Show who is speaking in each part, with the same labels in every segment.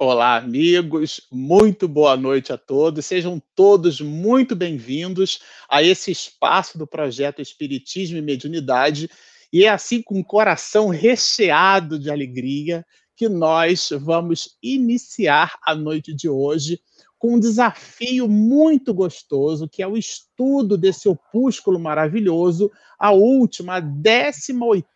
Speaker 1: Olá, amigos, muito boa noite a todos. Sejam todos muito bem-vindos a esse espaço do projeto Espiritismo e Mediunidade. E é assim, com o coração recheado de alegria, que nós vamos iniciar a noite de hoje com um desafio muito gostoso, que é o estudo desse opúsculo maravilhoso, a última, a 18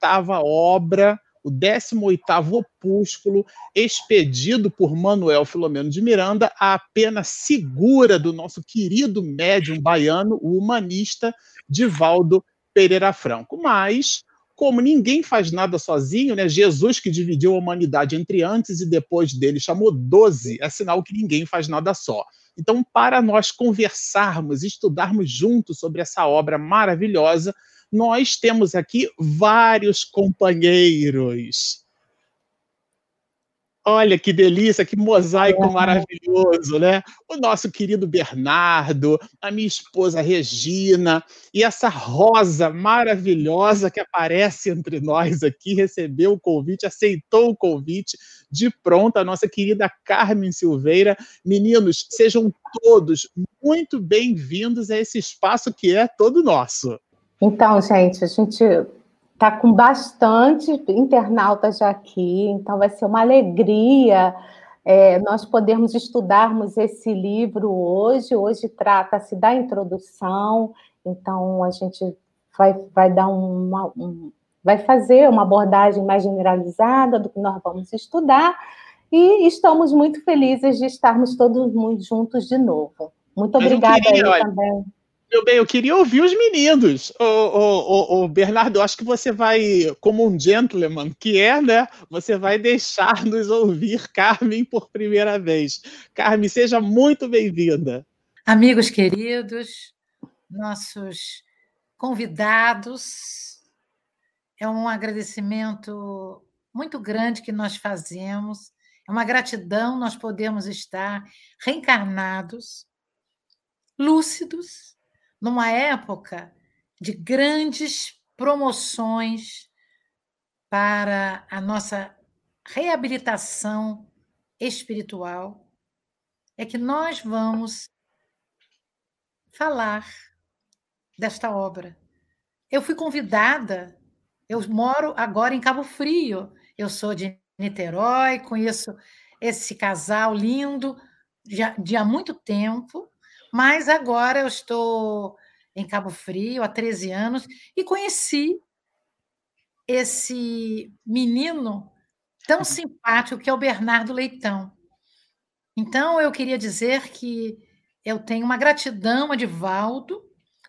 Speaker 1: obra o 18º opúsculo, expedido por Manuel Filomeno de Miranda, a pena segura do nosso querido médium baiano, o humanista Divaldo Pereira Franco. Mas, como ninguém faz nada sozinho, né? Jesus que dividiu a humanidade entre antes e depois dele chamou 12, é sinal que ninguém faz nada só. Então, para nós conversarmos, estudarmos juntos sobre essa obra maravilhosa, nós temos aqui vários companheiros. Olha que delícia, que mosaico maravilhoso, né? O nosso querido Bernardo, a minha esposa Regina, e essa rosa maravilhosa que aparece entre nós aqui, recebeu o convite, aceitou o convite de pronto, a nossa querida Carmen Silveira. Meninos, sejam todos muito bem-vindos a esse espaço que é todo nosso.
Speaker 2: Então, gente, a gente está com bastante internautas já aqui, então vai ser uma alegria é, nós podermos estudarmos esse livro hoje. Hoje trata-se da introdução, então a gente vai, vai dar uma, um, vai fazer uma abordagem mais generalizada do que nós vamos estudar, e estamos muito felizes de estarmos todos juntos de novo. Muito obrigada queria, aí olha, também.
Speaker 1: Meu bem, eu queria ouvir os meninos. O, Bernardo, acho que você vai, como um gentleman que é, né? Você vai deixar-nos ouvir Carmen por primeira vez. Carmen, seja muito bem-vinda.
Speaker 3: Amigos queridos, nossos convidados, é um agradecimento muito grande que nós fazemos, é uma gratidão nós podemos estar reencarnados, lúcidos, numa época de grandes promoções para a nossa reabilitação espiritual, é que nós vamos falar desta obra. Eu fui convidada, eu moro agora em Cabo Frio, eu sou de Niterói, conheço esse casal lindo de, de há muito tempo, mas agora eu estou em Cabo Frio há 13 anos e conheci esse menino tão uhum. simpático que é o Bernardo Leitão. Então eu queria dizer que eu tenho uma gratidão a Divaldo,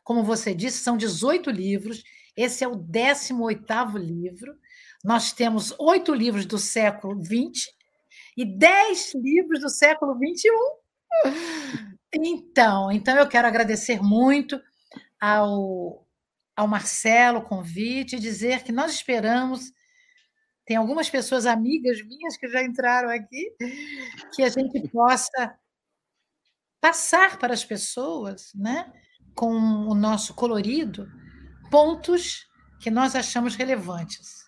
Speaker 3: como você disse, são 18 livros, esse é o 18º livro. Nós temos oito livros do século XX e dez livros do século XXI. Então, então eu quero agradecer muito ao, ao Marcelo o convite e dizer que nós esperamos. Tem algumas pessoas amigas minhas que já entraram aqui, que a gente possa passar para as pessoas, né, com o nosso colorido, pontos que nós achamos relevantes.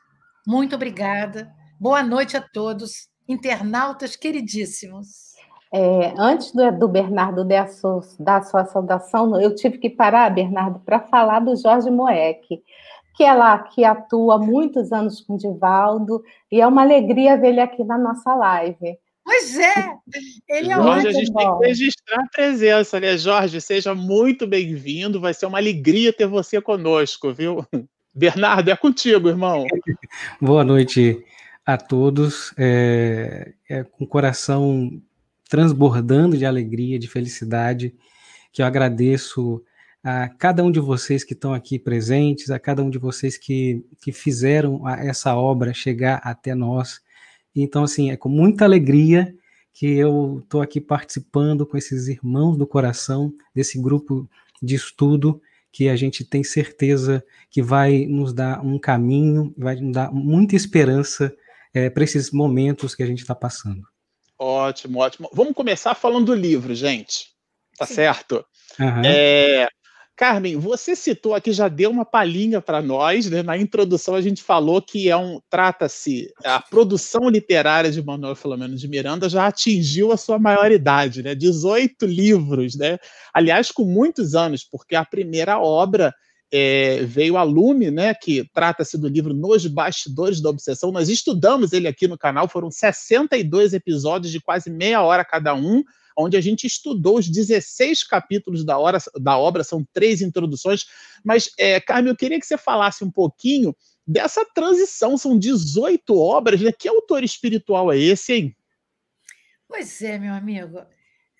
Speaker 3: Muito obrigada. Boa noite a todos, internautas queridíssimos.
Speaker 2: É, antes do, do Bernardo dar sua, da sua saudação, eu tive que parar, Bernardo, para falar do Jorge Moek, que é lá que atua muitos anos com o Divaldo, e é uma alegria ver ele aqui na nossa live.
Speaker 3: Pois é, ele é
Speaker 1: Jorge, a gente bom. tem que registrar a presença, né? Jorge, seja muito bem-vindo, vai ser uma alegria ter você conosco, viu? Bernardo, é contigo, irmão.
Speaker 4: Boa noite a todos. É, é com o coração transbordando de alegria, de felicidade, que eu agradeço a cada um de vocês que estão aqui presentes, a cada um de vocês que, que fizeram essa obra chegar até nós. Então, assim, é com muita alegria que eu estou aqui participando com esses irmãos do coração, desse grupo de estudo que a gente tem certeza que vai nos dar um caminho, vai nos dar muita esperança é, para esses momentos que a gente está passando.
Speaker 1: Ótimo, ótimo. Vamos começar falando do livro, gente. Tá Sim. certo? Uhum. É, Carmen, você citou aqui, já deu uma palhinha para nós, né? Na introdução a gente falou que é um trata-se a produção literária de Manuel Filomeno de Miranda já atingiu a sua maioridade, né? 18 livros, né? Aliás, com muitos anos, porque a primeira obra é, veio a lume, né? Que trata-se do livro Nos Bastidores da Obsessão. Nós estudamos ele aqui no canal, foram 62 episódios de quase meia hora cada um onde a gente estudou os 16 capítulos da, hora, da obra, são três introduções. Mas, é, Carmen, eu queria que você falasse um pouquinho dessa transição, são 18 obras, né? Que autor espiritual é esse, hein?
Speaker 3: Pois é, meu amigo.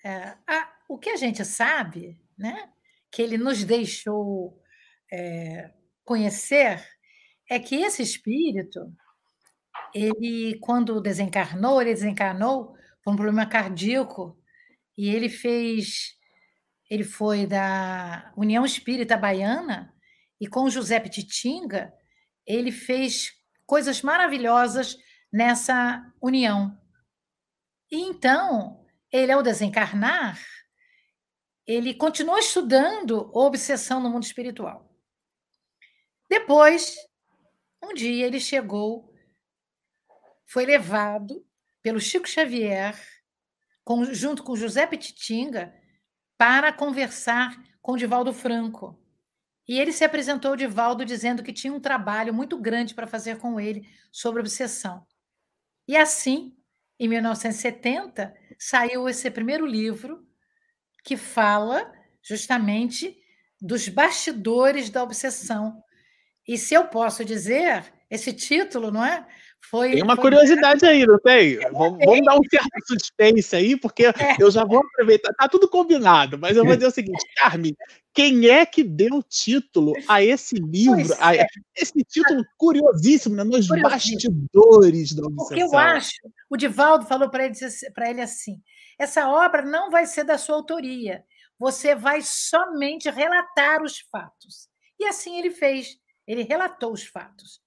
Speaker 3: É, a, o que a gente sabe, né, que ele nos deixou é, conhecer, é que esse espírito, ele, quando desencarnou, ele desencarnou por um problema cardíaco e ele fez, ele foi da União Espírita Baiana e com José Petitinga, ele fez coisas maravilhosas nessa união. E então, ele ao desencarnar, ele continuou estudando obsessão no mundo espiritual. Depois, um dia ele chegou, foi levado pelo Chico Xavier com, junto com José Petitinga, para conversar com Divaldo Franco. E ele se apresentou ao Divaldo dizendo que tinha um trabalho muito grande para fazer com ele sobre obsessão. E assim, em 1970, saiu esse primeiro livro que fala justamente dos bastidores da obsessão. E se eu posso dizer, esse título, não é?
Speaker 1: Foi, tem uma foi... curiosidade aí, não tem? É, vamos, vamos, dar um certo suspense aí, porque é. eu já vou aproveitar. Tá tudo combinado, mas eu vou dizer o seguinte, Carmen, quem é que deu título a esse livro? A, é. esse título curiosíssimo, né? Nos bastidores da obsessão.
Speaker 3: Porque eu acho, o Divaldo falou para ele, ele assim: essa obra não vai ser da sua autoria, você vai somente relatar os fatos. E assim ele fez, ele relatou os fatos.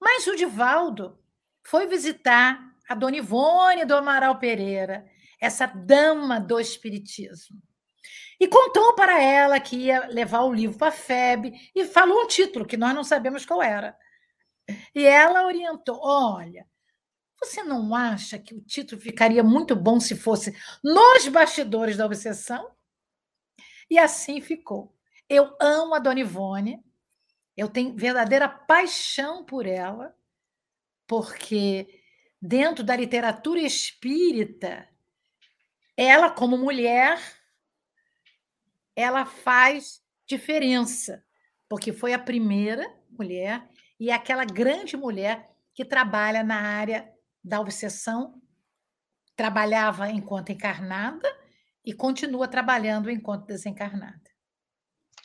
Speaker 3: Mas o Divaldo foi visitar a Dona Ivone do Amaral Pereira, essa dama do espiritismo. E contou para ela que ia levar o livro para a FEB e falou um título que nós não sabemos qual era. E ela orientou: olha, você não acha que o título ficaria muito bom se fosse Nos Bastidores da Obsessão? E assim ficou. Eu amo a Dona Ivone, eu tenho verdadeira paixão por ela, porque dentro da literatura espírita, ela, como mulher, ela faz diferença, porque foi a primeira mulher e é aquela grande mulher que trabalha na área da obsessão, trabalhava enquanto encarnada e continua trabalhando enquanto desencarnada.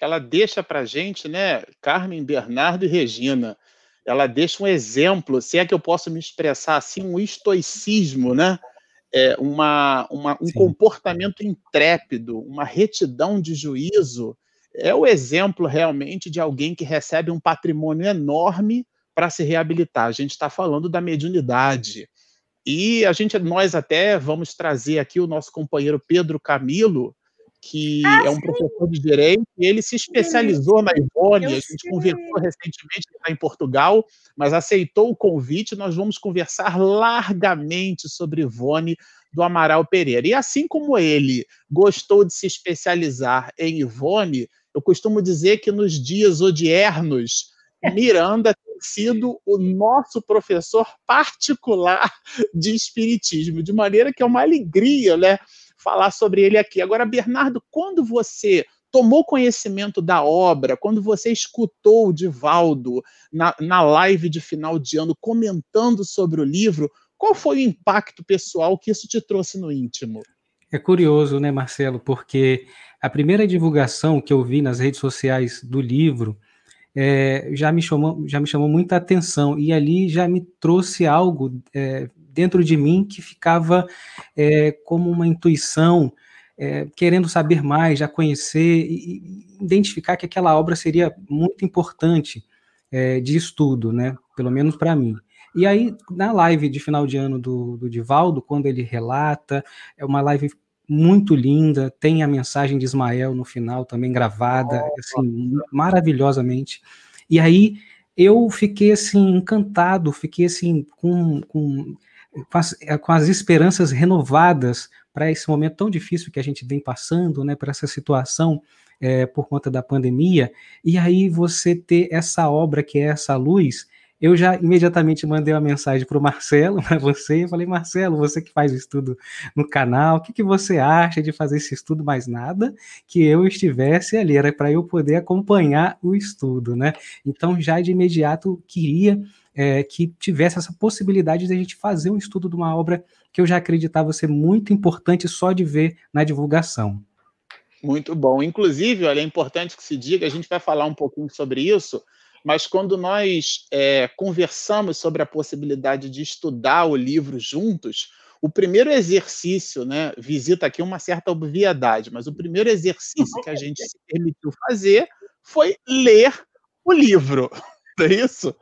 Speaker 1: Ela deixa para gente, né, Carmen, Bernardo e Regina, ela deixa um exemplo, se é que eu posso me expressar assim, um estoicismo, né? É uma, uma, um Sim. comportamento intrépido, uma retidão de juízo. É o exemplo realmente de alguém que recebe um patrimônio enorme para se reabilitar. A gente está falando da mediunidade. E a gente, nós até vamos trazer aqui o nosso companheiro Pedro Camilo, que ah, é um sim. professor de direito, e ele se especializou na Ivone, a gente sei. conversou recentemente, está em Portugal, mas aceitou o convite, nós vamos conversar largamente sobre Ivone do Amaral Pereira. E assim como ele gostou de se especializar em Ivone, eu costumo dizer que nos dias odiernos, Miranda tem sido o nosso professor particular de espiritismo, de maneira que é uma alegria, né? Falar sobre ele aqui. Agora, Bernardo, quando você tomou conhecimento da obra, quando você escutou o Divaldo na, na live de final de ano comentando sobre o livro, qual foi o impacto pessoal que isso te trouxe no íntimo?
Speaker 4: É curioso, né, Marcelo, porque a primeira divulgação que eu vi nas redes sociais do livro é, já, me chamou, já me chamou muita atenção e ali já me trouxe algo é, dentro de mim que ficava é, como uma intuição, é, querendo saber mais, já conhecer e, identificar que aquela obra seria muito importante é, de estudo, né? Pelo menos para mim. E aí, na live de final de ano do, do Divaldo, quando ele relata, é uma live muito linda, tem a mensagem de Ismael no final também gravada, assim, maravilhosamente. E aí eu fiquei assim encantado, fiquei assim com, com, com, as, com as esperanças renovadas para esse momento tão difícil que a gente vem passando, né, para essa situação é, por conta da pandemia. E aí você ter essa obra que é essa luz, eu já imediatamente mandei uma mensagem para o Marcelo, para você, e falei, Marcelo, você que faz o estudo no canal, o que, que você acha de fazer esse estudo mais nada que eu estivesse ali? Era para eu poder acompanhar o estudo, né? Então, já de imediato, queria é, que tivesse essa possibilidade de a gente fazer um estudo de uma obra que eu já acreditava ser muito importante só de ver na divulgação.
Speaker 1: Muito bom. Inclusive, olha, é importante que se diga, a gente vai falar um pouquinho sobre isso, mas quando nós é, conversamos sobre a possibilidade de estudar o livro juntos, o primeiro exercício, né, visita aqui uma certa obviedade, mas o primeiro exercício que a gente se permitiu fazer foi ler o livro, é isso?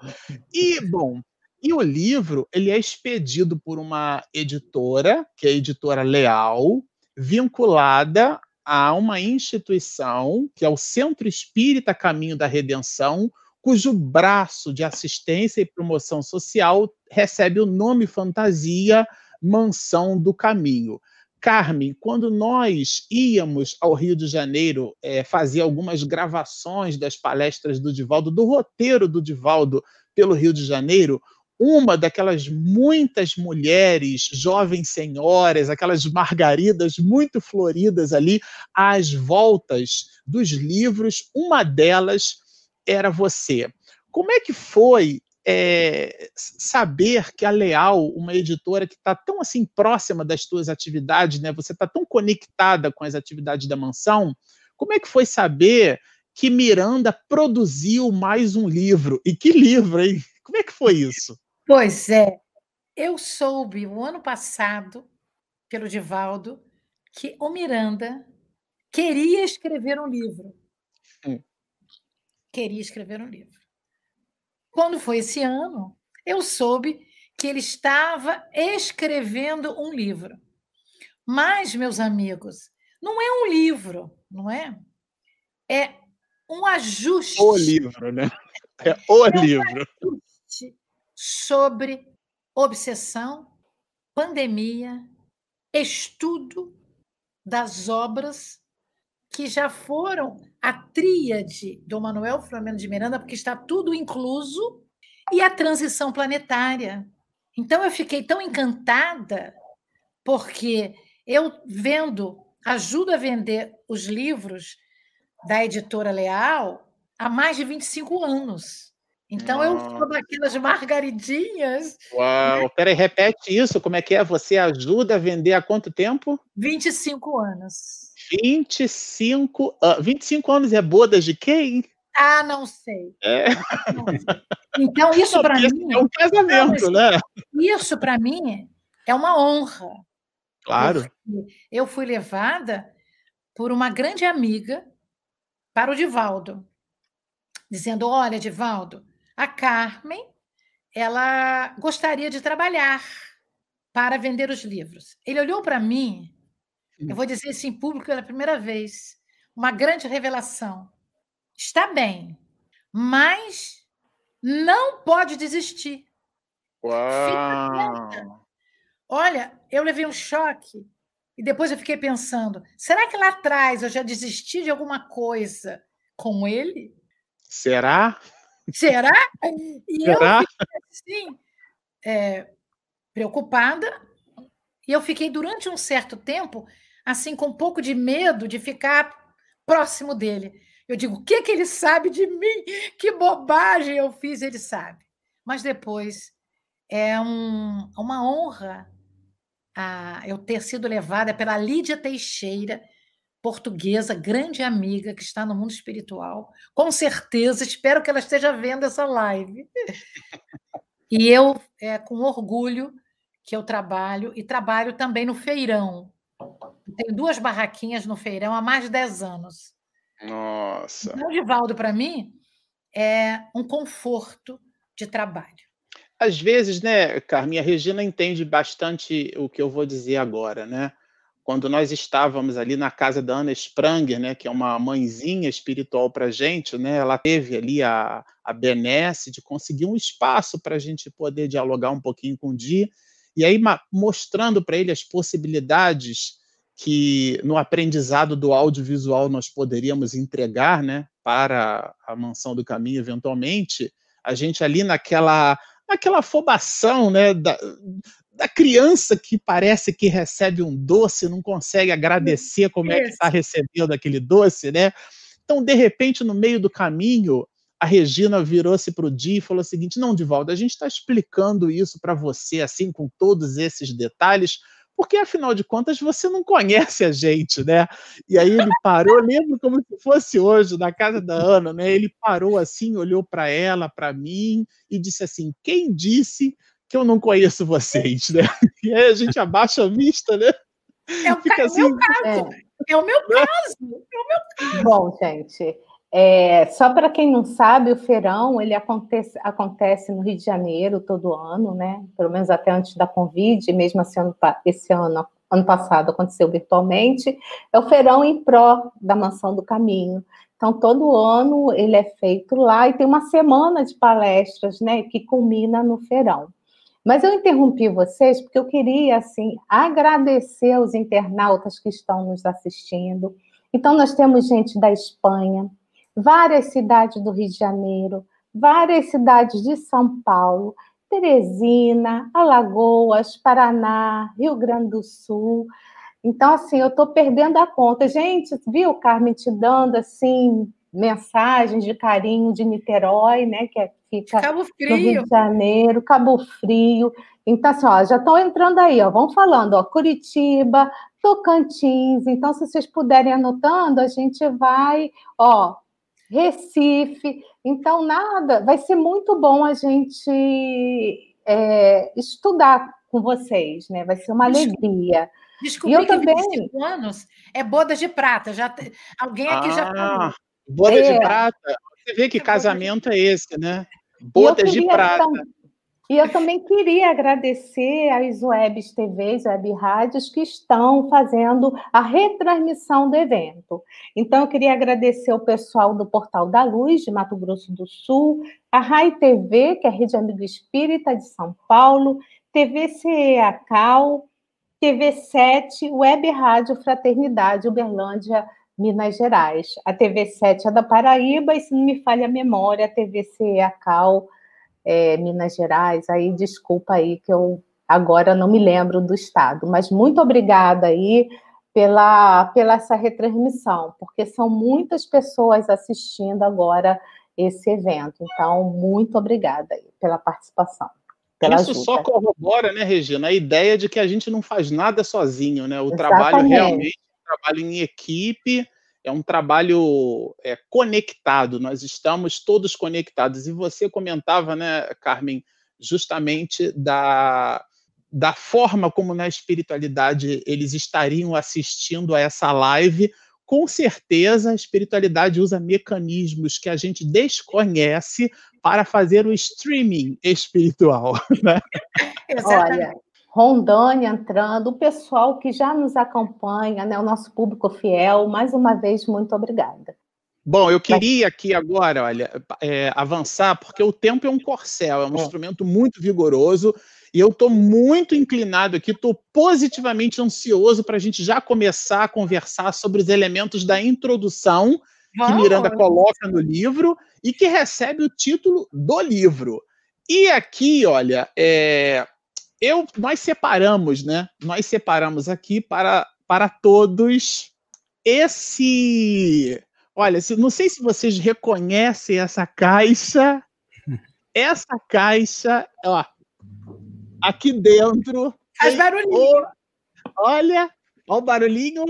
Speaker 1: E, bom, e o livro ele é expedido por uma editora, que é a editora Leal, vinculada a uma instituição, que é o Centro Espírita Caminho da Redenção, cujo braço de assistência e promoção social recebe o nome fantasia Mansão do Caminho. Carmen, quando nós íamos ao Rio de Janeiro é, fazer algumas gravações das palestras do Divaldo, do roteiro do Divaldo pelo Rio de Janeiro, uma daquelas muitas mulheres, jovens senhoras, aquelas margaridas muito floridas ali, às voltas dos livros, uma delas era você. Como é que foi é, saber que a Leal, uma editora que está tão assim próxima das tuas atividades, né? Você está tão conectada com as atividades da mansão. Como é que foi saber que Miranda produziu mais um livro? E que livro, hein? Como é que foi isso?
Speaker 3: Pois é, eu soube o ano passado pelo Divaldo que o Miranda queria escrever um livro queria escrever um livro. Quando foi esse ano, eu soube que ele estava escrevendo um livro. Mas, meus amigos, não é um livro, não é? É um ajuste.
Speaker 1: O livro, né? É o é um livro. Ajuste
Speaker 3: sobre obsessão, pandemia, estudo das obras que já foram a tríade do Manuel Flamengo de Miranda, porque está tudo incluso, e a transição planetária. Então eu fiquei tão encantada, porque eu vendo, ajudo a vender os livros da editora Leal há mais de 25 anos. Então eu sou daquelas margaridinhas.
Speaker 1: Uau! Né? Peraí, repete isso. Como é que é? Você ajuda a vender há quanto tempo?
Speaker 3: 25 anos.
Speaker 1: 25, uh, 25 anos é bodas de quem?
Speaker 3: Ah, não sei.
Speaker 1: É.
Speaker 3: Não sei. Então, isso para mim.
Speaker 1: É um casamento, não, né?
Speaker 3: Isso para mim é uma honra.
Speaker 1: Claro.
Speaker 3: Eu fui levada por uma grande amiga para o Divaldo, dizendo: Olha, Divaldo, a Carmen ela gostaria de trabalhar para vender os livros. Ele olhou para mim eu vou dizer isso em público pela primeira vez. Uma grande revelação. Está bem, mas não pode desistir.
Speaker 1: Uau!
Speaker 3: Olha, eu levei um choque e depois eu fiquei pensando: será que lá atrás eu já desisti de alguma coisa com ele?
Speaker 1: Será?
Speaker 3: Será? E Será? eu fiquei assim, é, preocupada, e eu fiquei durante um certo tempo assim, com um pouco de medo de ficar próximo dele. Eu digo, o que, que ele sabe de mim? Que bobagem eu fiz, ele sabe. Mas depois é um, uma honra a, eu ter sido levada pela Lídia Teixeira, portuguesa, grande amiga que está no mundo espiritual. Com certeza, espero que ela esteja vendo essa live. E eu, é, com orgulho, que eu trabalho, e trabalho também no feirão, tenho duas barraquinhas no feirão há mais de 10 anos.
Speaker 1: Nossa.
Speaker 3: Então, o Divaldo, para mim, é um conforto de trabalho.
Speaker 1: Às vezes, né, Carminha, a Regina entende bastante o que eu vou dizer agora, né? quando nós estávamos ali na casa da Ana Spranger, né, que é uma mãezinha espiritual para a gente, né, ela teve ali a, a benesse de conseguir um espaço para a gente poder dialogar um pouquinho com o Di, e aí mostrando para ele as possibilidades que no aprendizado do audiovisual nós poderíamos entregar né, para a Mansão do Caminho, eventualmente, a gente ali naquela, naquela afobação né, da, da criança que parece que recebe um doce, não consegue agradecer como é que está recebendo aquele doce, né? Então, de repente, no meio do caminho, a Regina virou-se para o Di e falou o seguinte: não, Divaldo, a gente está explicando isso para você, assim, com todos esses detalhes, porque afinal de contas você não conhece a gente, né? E aí ele parou, lembro como se fosse hoje, na casa da Ana, né? Ele parou assim, olhou para ela, para mim e disse assim: quem disse que eu não conheço vocês, né? E aí a gente abaixa a vista, né?
Speaker 3: É o, Fica assim, meu caso. É. é o meu caso. É o meu caso.
Speaker 2: Bom, gente, é, só para quem não sabe, o feirão ele acontece, acontece no Rio de Janeiro todo ano, né? Pelo menos até antes da Covid, mesmo assim, ano, esse ano, ano passado aconteceu virtualmente. É o feirão em pró da Mansão do Caminho. Então, todo ano ele é feito lá e tem uma semana de palestras, né? Que culmina no feirão. Mas eu interrompi vocês porque eu queria, assim, agradecer aos internautas que estão nos assistindo. Então, nós temos gente da Espanha, várias cidades do Rio de Janeiro, várias cidades de São Paulo, Teresina, Alagoas, Paraná, Rio Grande do Sul. Então, assim, eu estou perdendo a conta. Gente, viu, Carmen, te dando, assim, mensagens de carinho de Niterói, né, que é, fica Cabo Frio. no Rio de Janeiro, Cabo Frio. Então, assim, ó, já estão entrando aí, ó, vão falando, ó, Curitiba, Tocantins. Então, se vocês puderem anotando, a gente vai, ó, Recife. Então, nada, vai ser muito bom a gente é, estudar com vocês, né? Vai ser uma alegria.
Speaker 3: Descobri e eu que também... 25 anos é bodas de prata. Já Alguém aqui ah. já
Speaker 1: Boda é. de prata. Você vê que casamento é esse, né? Bodas de prata.
Speaker 2: E eu também queria agradecer às webs TVs, web rádios que estão fazendo a retransmissão do evento. Então, eu queria agradecer o pessoal do Portal da Luz, de Mato Grosso do Sul, a RAI TV, que é a Rede Amigo Espírita de São Paulo, TV CEACAL, TV 7, Web Rádio Fraternidade Uberlândia Minas Gerais. A TV7 é da Paraíba, e se não me falha a memória, a TVC é a Cal, é, Minas Gerais. Aí, desculpa aí que eu agora não me lembro do estado, mas muito obrigada aí pela, pela essa retransmissão, porque são muitas pessoas assistindo agora esse evento. Então, muito obrigada aí pela participação.
Speaker 1: Pela Isso ajuda. só corrobora, né, Regina, a ideia de que a gente não faz nada sozinho, né? O Exatamente. trabalho realmente trabalho em equipe, é um trabalho é, conectado, nós estamos todos conectados. E você comentava, né, Carmen, justamente da, da forma como na espiritualidade eles estariam assistindo a essa live. Com certeza, a espiritualidade usa mecanismos que a gente desconhece para fazer o streaming espiritual. Né?
Speaker 2: Olha, Rondônia entrando, o pessoal que já nos acompanha, né, o nosso público fiel, mais uma vez, muito obrigada.
Speaker 1: Bom, eu queria aqui agora, olha, é, avançar, porque o tempo é um corcel, é um é. instrumento muito vigoroso, e eu estou muito inclinado aqui, estou positivamente ansioso para a gente já começar a conversar sobre os elementos da introdução que Miranda coloca no livro e que recebe o título do livro. E aqui, olha, é, eu, nós separamos, né? Nós separamos aqui para, para todos esse. Olha, não sei se vocês reconhecem essa caixa. Essa caixa, ó, aqui dentro.
Speaker 3: Faz barulhinho.
Speaker 1: olha, olha o barulhinho.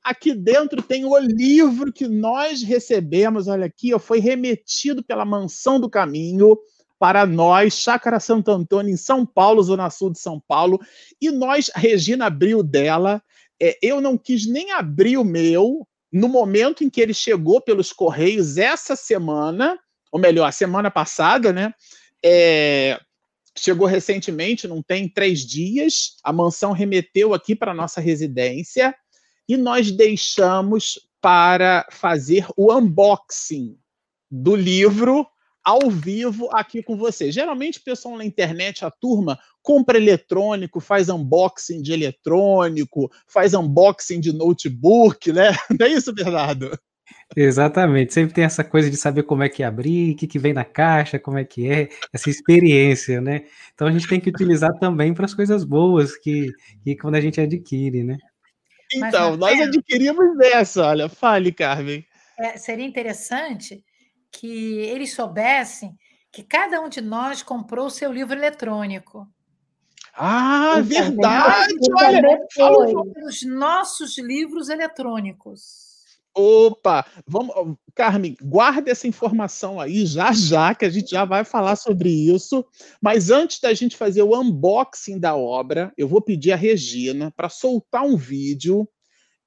Speaker 1: Aqui dentro tem o livro que nós recebemos. Olha aqui, ó, foi remetido pela Mansão do Caminho para nós, Chácara Santo Antônio, em São Paulo, Zona Sul de São Paulo, e nós, Regina abriu dela. É, eu não quis nem abrir o meu no momento em que ele chegou pelos Correios essa semana, ou melhor, a semana passada, né? É, chegou recentemente, não tem três dias. A mansão remeteu aqui para nossa residência e nós deixamos para fazer o unboxing do livro ao vivo aqui com você. Geralmente o pessoal na internet, a turma, compra eletrônico, faz unboxing de eletrônico, faz unboxing de notebook, né? Não é isso, Bernardo?
Speaker 4: Exatamente, sempre tem essa coisa de saber como é que abrir, o que, que vem na caixa, como é que é, essa experiência, né? Então a gente tem que utilizar também para as coisas boas que, que quando a gente adquire, né?
Speaker 1: Então, nós adquirimos dessa, olha, fale, Carmen.
Speaker 3: É, seria interessante que eles soubessem que cada um de nós comprou o seu livro eletrônico.
Speaker 1: Ah, então, verdade! Olha,
Speaker 3: fala os nossos livros eletrônicos.
Speaker 1: Opa, vamos, Carmen, guarda essa informação aí já já, que a gente já vai falar sobre isso. Mas antes da gente fazer o unboxing da obra, eu vou pedir a Regina para soltar um vídeo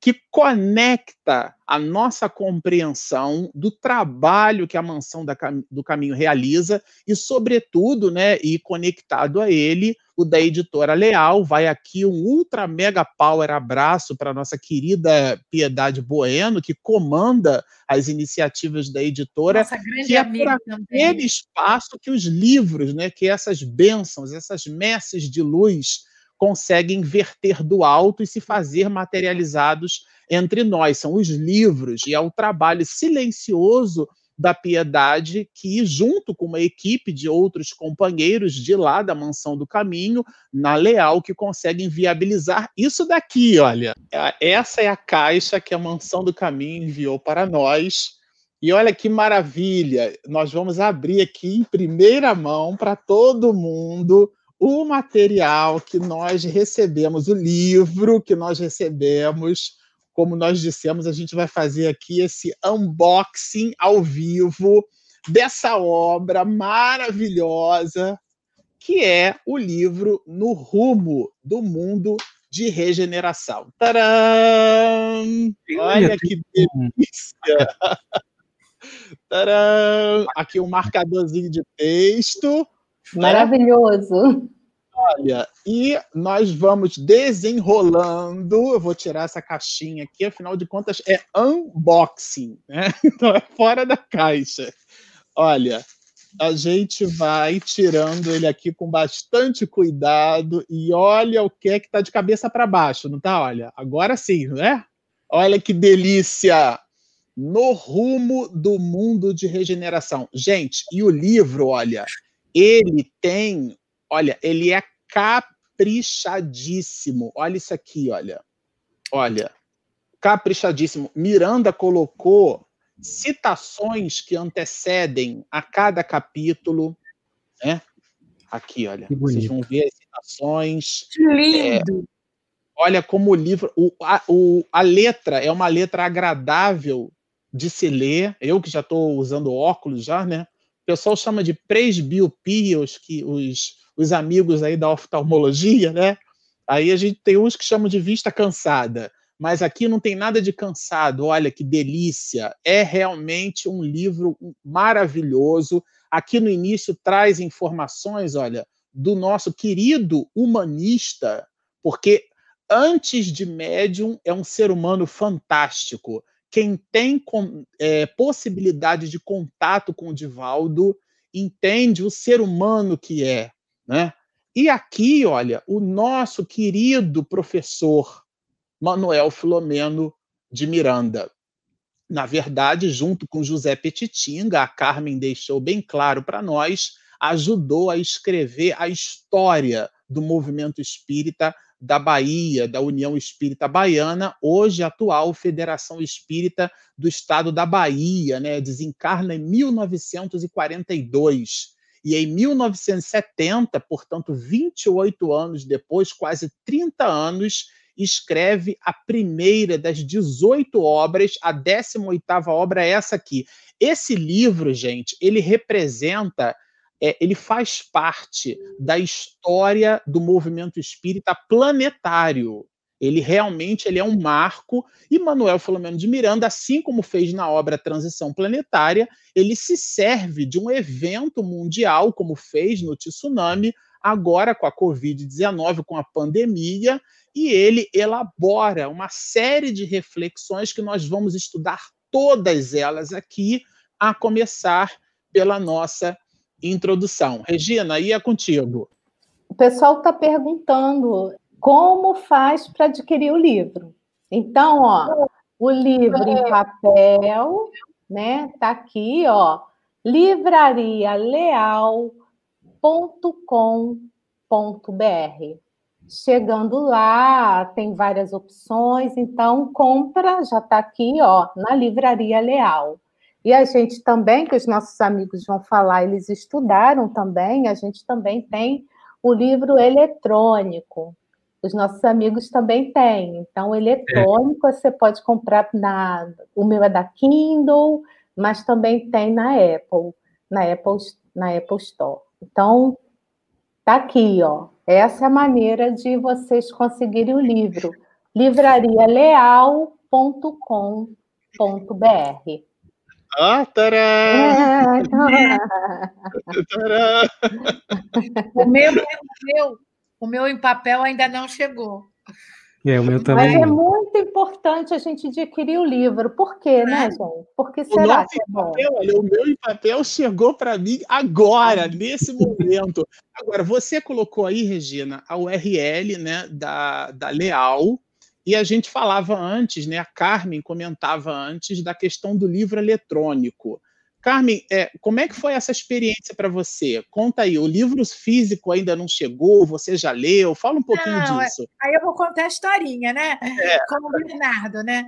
Speaker 1: que conecta a nossa compreensão do trabalho que a Mansão do Caminho realiza e, sobretudo, né, e conectado a ele, o da editora Leal. Vai aqui um ultra mega power abraço para nossa querida Piedade Bueno, que comanda as iniciativas da editora, nossa grande que é por aquele espaço que os livros, né, que essas bênçãos, essas messes de luz conseguem verter do alto e se fazer materializados entre nós. São os livros e é o trabalho silencioso da Piedade, que, junto com uma equipe de outros companheiros de lá da Mansão do Caminho, na Leal, que conseguem viabilizar isso daqui, olha. É, essa é a caixa que a Mansão do Caminho enviou para nós. E olha que maravilha! Nós vamos abrir aqui em primeira mão para todo mundo o material que nós recebemos, o livro que nós recebemos, como nós dissemos, a gente vai fazer aqui esse unboxing ao vivo dessa obra maravilhosa que é o livro No Rumo do Mundo de Regeneração. Tcharam! Olha que delícia! Tcharam! Aqui um marcadorzinho de texto.
Speaker 2: Né? Maravilhoso.
Speaker 1: Olha, e nós vamos desenrolando. Eu vou tirar essa caixinha aqui, afinal de contas é unboxing, né? Então é fora da caixa. Olha, a gente vai tirando ele aqui com bastante cuidado e olha o que é que tá de cabeça para baixo, não tá? Olha, agora sim, né? Olha que delícia! No rumo do mundo de regeneração. Gente, e o livro, olha, ele tem, olha, ele é caprichadíssimo. Olha isso aqui, olha. Olha, caprichadíssimo. Miranda colocou citações que antecedem a cada capítulo, né? Aqui, olha, vocês vão ver as citações.
Speaker 3: Que lindo! É,
Speaker 1: olha como o livro, o, a, o, a letra é uma letra agradável de se ler. Eu que já estou usando óculos já, né? O pessoal chama de presbiopia, os, que, os, os amigos aí da oftalmologia, né? Aí a gente tem uns que chamam de vista cansada, mas aqui não tem nada de cansado. Olha que delícia! É realmente um livro maravilhoso. Aqui no início traz informações, olha, do nosso querido humanista, porque antes de médium é um ser humano fantástico quem tem com, é, possibilidade de contato com o Divaldo entende o ser humano que é, né? E aqui, olha, o nosso querido professor Manuel Filomeno de Miranda. Na verdade, junto com José Petitinga, a Carmen deixou bem claro para nós, ajudou a escrever a história do movimento espírita da Bahia, da União Espírita Baiana, hoje atual Federação Espírita do Estado da Bahia, né? desencarna em 1942. E em 1970, portanto, 28 anos depois, quase 30 anos, escreve a primeira das 18 obras, a 18ª obra é essa aqui. Esse livro, gente, ele representa é, ele faz parte da história do movimento espírita planetário. Ele realmente ele é um marco, e Manuel Filomeno de Miranda, assim como fez na obra Transição Planetária, ele se serve de um evento mundial, como fez no Tsunami, agora com a Covid-19, com a pandemia, e ele elabora uma série de reflexões que nós vamos estudar todas elas aqui, a começar pela nossa introdução. Regina, aí é contigo.
Speaker 2: O pessoal está perguntando como faz para adquirir o livro. Então, ó, o livro em papel, né? Tá aqui, ó, livrarialeal.com.br. Chegando lá, tem várias opções, então compra, já está aqui, ó, na Livraria Leal. E a gente também, que os nossos amigos vão falar, eles estudaram também, a gente também tem o livro eletrônico. Os nossos amigos também têm. Então, eletrônico é. você pode comprar na. O meu é da Kindle, mas também tem na Apple, na Apple, na Apple Store. Então, tá aqui, ó. Essa é a maneira de vocês conseguirem o livro. livrarialeal.com.br.
Speaker 1: Ah, tará! É,
Speaker 3: tará. o, meu, o, meu, o meu em papel ainda não chegou.
Speaker 4: É, o meu também.
Speaker 2: Mas é muito importante a gente adquirir o livro. Por quê, né, é. gente? Porque será que é bom?
Speaker 1: Papel, olha, o meu em papel chegou para mim agora, nesse momento. Agora, você colocou aí, Regina, a URL né, da, da Leal, e a gente falava antes, né? A Carmen comentava antes da questão do livro eletrônico. Carmen, é, como é que foi essa experiência para você? Conta aí, o livro físico ainda não chegou, você já leu? Fala um pouquinho não, é, disso.
Speaker 3: Aí eu vou contar a historinha, né? É. Como o Bernardo, né?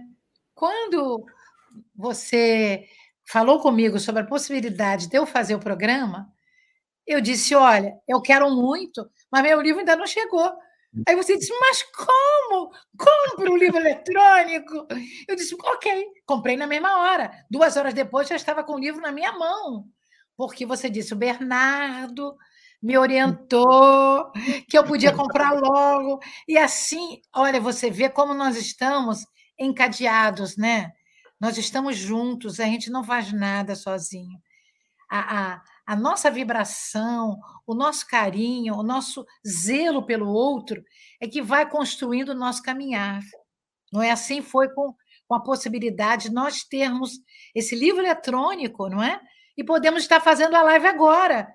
Speaker 3: Quando você falou comigo sobre a possibilidade de eu fazer o programa, eu disse: olha, eu quero muito, mas meu livro ainda não chegou. Aí você disse, mas como? Compre um livro eletrônico. Eu disse, ok, comprei na mesma hora. Duas horas depois já estava com o livro na minha mão. Porque você disse, o Bernardo me orientou que eu podia comprar logo. E assim, olha, você vê como nós estamos encadeados, né? Nós estamos juntos, a gente não faz nada sozinho. A, a, a nossa vibração, o nosso carinho, o nosso zelo pelo outro é que vai construindo o nosso caminhar. Não é assim? Foi com, com a possibilidade de nós termos esse livro eletrônico, não é? E podemos estar fazendo a live agora,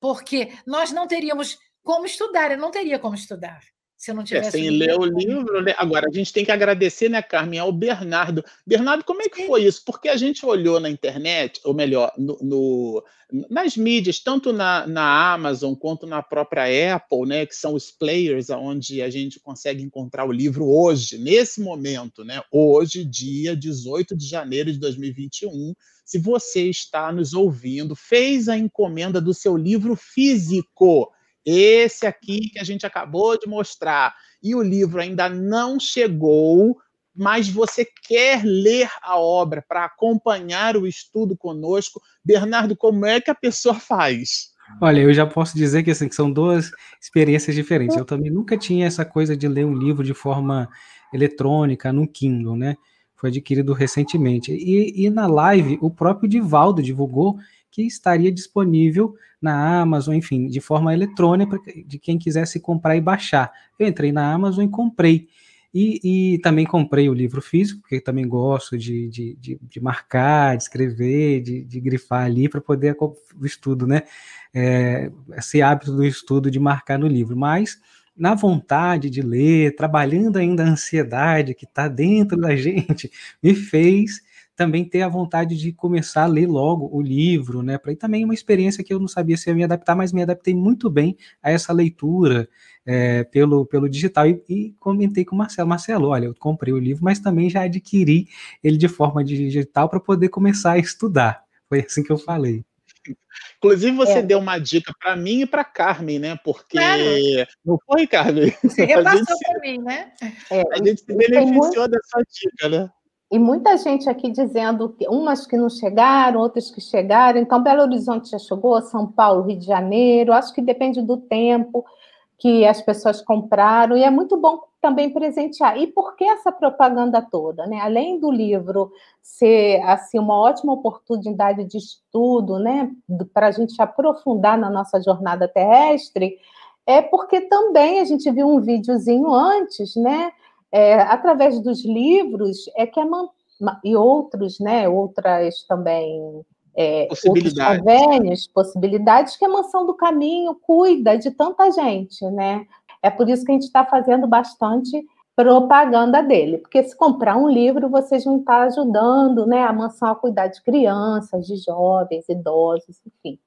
Speaker 3: porque nós não teríamos como estudar, eu não teria como estudar se não é, tivesse.
Speaker 1: É, sem ler o livro, né? Agora, a gente tem que agradecer, né, Carmen, ao Bernardo. Bernardo, como é que foi isso? Porque a gente olhou na internet, ou melhor, no, no, nas mídias, tanto na, na Amazon quanto na própria Apple, né, que são os players onde a gente consegue encontrar o livro hoje, nesse momento, né? Hoje, dia 18 de janeiro de 2021. Se você está nos ouvindo, fez a encomenda do seu livro físico esse aqui que a gente acabou de mostrar. E o livro ainda não chegou, mas você quer ler a obra para acompanhar o estudo conosco. Bernardo, como é que a pessoa faz?
Speaker 4: Olha, eu já posso dizer que, assim, que são duas experiências diferentes. Eu também nunca tinha essa coisa de ler um livro de forma eletrônica, no Kindle, né? Foi adquirido recentemente. E, e na live, o próprio Divaldo divulgou que estaria disponível na Amazon, enfim, de forma eletrônica, de quem quisesse comprar e baixar. Eu entrei na Amazon e comprei. E, e também comprei o livro físico, porque também gosto de, de, de, de marcar, de escrever, de, de grifar ali para poder o estudo, né? É, esse hábito do estudo de marcar no livro. Mas na vontade de ler, trabalhando ainda a ansiedade que está dentro da gente, me fez também ter a vontade de começar a ler logo o livro, né? Para também uma experiência que eu não sabia se ia me adaptar, mas me adaptei muito bem a essa leitura é, pelo, pelo digital e, e, comentei com o Marcelo. Marcelo, olha, eu comprei o livro, mas também já adquiri ele de forma digital para poder começar a estudar. Foi assim que eu falei.
Speaker 1: Inclusive, você é. deu uma dica para mim e para Carmen, né? Porque. Claro. Não foi, Carmen?
Speaker 3: Você repassou para mim, né?
Speaker 1: É, a gente se beneficiou muito... dessa dica, né?
Speaker 2: E muita gente aqui dizendo que umas que não chegaram, outras que chegaram. Então, Belo Horizonte já chegou, São Paulo, Rio de Janeiro. Acho que depende do tempo que as pessoas compraram. E é muito bom também presentear. E por que essa propaganda toda? Né? Além do livro ser assim, uma ótima oportunidade de estudo, né? para a gente aprofundar na nossa jornada terrestre, é porque também a gente viu um videozinho antes, né? É, através dos livros, é que a e outros, né? Outras também é, possibilidades. convênios, possibilidades que a Mansão do Caminho cuida de tanta gente, né? É por isso que a gente está fazendo bastante propaganda dele, porque se comprar um livro, vocês vão estar ajudando né, a mansão a cuidar de crianças, de jovens, idosos, enfim.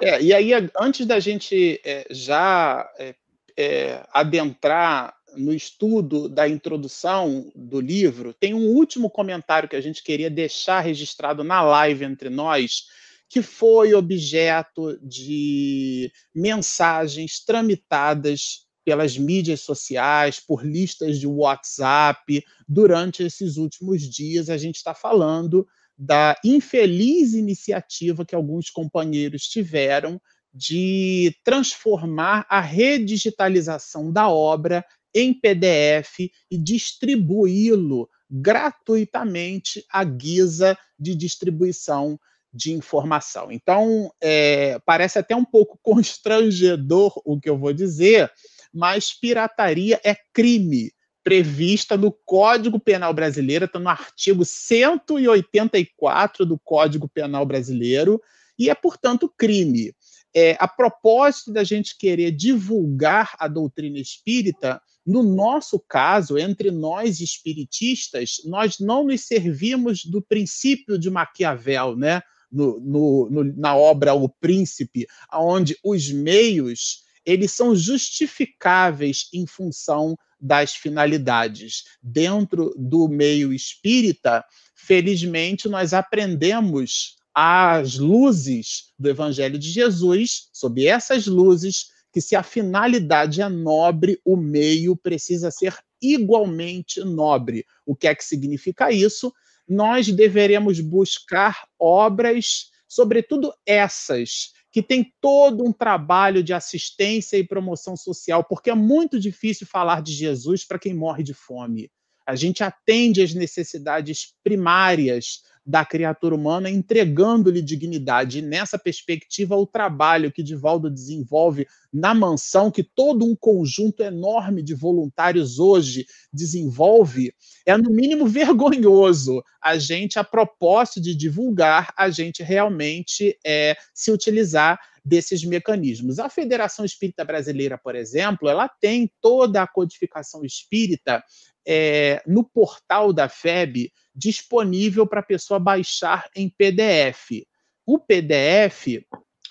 Speaker 1: É, e aí, antes da gente é, já é, é, adentrar no estudo da introdução do livro, tem um último comentário que a gente queria deixar registrado na live entre nós, que foi objeto de mensagens tramitadas pelas mídias sociais, por listas de WhatsApp. Durante esses últimos dias, a gente está falando da infeliz iniciativa que alguns companheiros tiveram de transformar a redigitalização da obra em PDF e distribuí-lo gratuitamente à guisa de distribuição de informação. Então, é, parece até um pouco constrangedor o que eu vou dizer, mas pirataria é crime prevista no Código Penal Brasileiro, está no artigo 184 do Código Penal Brasileiro, e é, portanto, crime. É, a propósito da gente querer divulgar a doutrina espírita, no nosso caso, entre nós espiritistas, nós não nos servimos do princípio de Maquiavel, né? No, no, no, na obra O Príncipe, onde os meios eles são justificáveis em função das finalidades. Dentro do meio espírita, felizmente, nós aprendemos as luzes do Evangelho de Jesus, sob essas luzes, que se a finalidade é nobre, o meio precisa ser igualmente nobre. O que é que significa isso? Nós deveremos buscar obras, sobretudo essas, que tem todo um trabalho de assistência e promoção social, porque é muito difícil falar de Jesus para quem morre de fome. A gente atende às necessidades primárias da criatura humana, entregando-lhe dignidade. E nessa perspectiva, o trabalho que Divaldo desenvolve na mansão, que todo um conjunto enorme de voluntários hoje desenvolve, é no mínimo vergonhoso. A gente, a propósito de divulgar, a gente realmente é, se utilizar desses mecanismos. A Federação Espírita Brasileira, por exemplo, ela tem toda a codificação espírita é, no portal da FEB disponível para a pessoa baixar em PDF. O PDF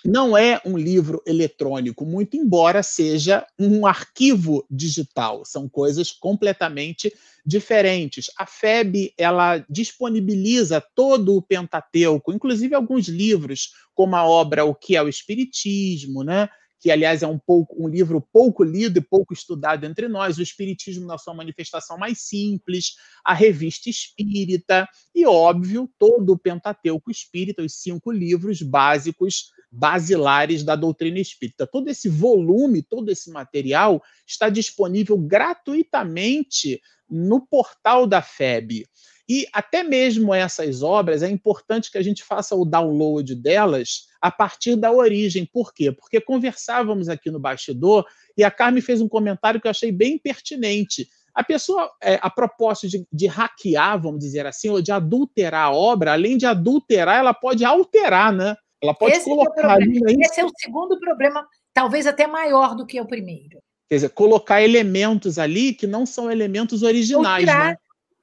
Speaker 1: não é um livro eletrônico, muito embora seja um arquivo digital. São coisas completamente diferentes. A FEB ela disponibiliza todo o Pentateuco, inclusive alguns livros, como a obra O que é o Espiritismo, né? Que aliás é um, pouco, um livro pouco lido e pouco estudado entre nós, o Espiritismo na sua manifestação mais simples, a Revista Espírita, e, óbvio, todo o Pentateuco Espírita, os cinco livros básicos, basilares da doutrina espírita. Todo esse volume, todo esse material está disponível gratuitamente no portal da FEB. E até mesmo essas obras, é importante que a gente faça o download delas a partir da origem. Por quê? Porque conversávamos aqui no bastidor e a Carmen fez um comentário que eu achei bem pertinente. A pessoa, é, a propósito de, de, hackear, vamos dizer assim, ou de adulterar a obra, além de adulterar, ela pode alterar, né? Ela pode
Speaker 3: Esse colocar é ali. Esse é o segundo problema, talvez até maior do que o primeiro.
Speaker 1: Quer dizer, colocar elementos ali que não são elementos originais,
Speaker 3: ou tirar,
Speaker 1: né?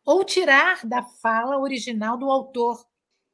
Speaker 3: Ou tirar da fala original do autor.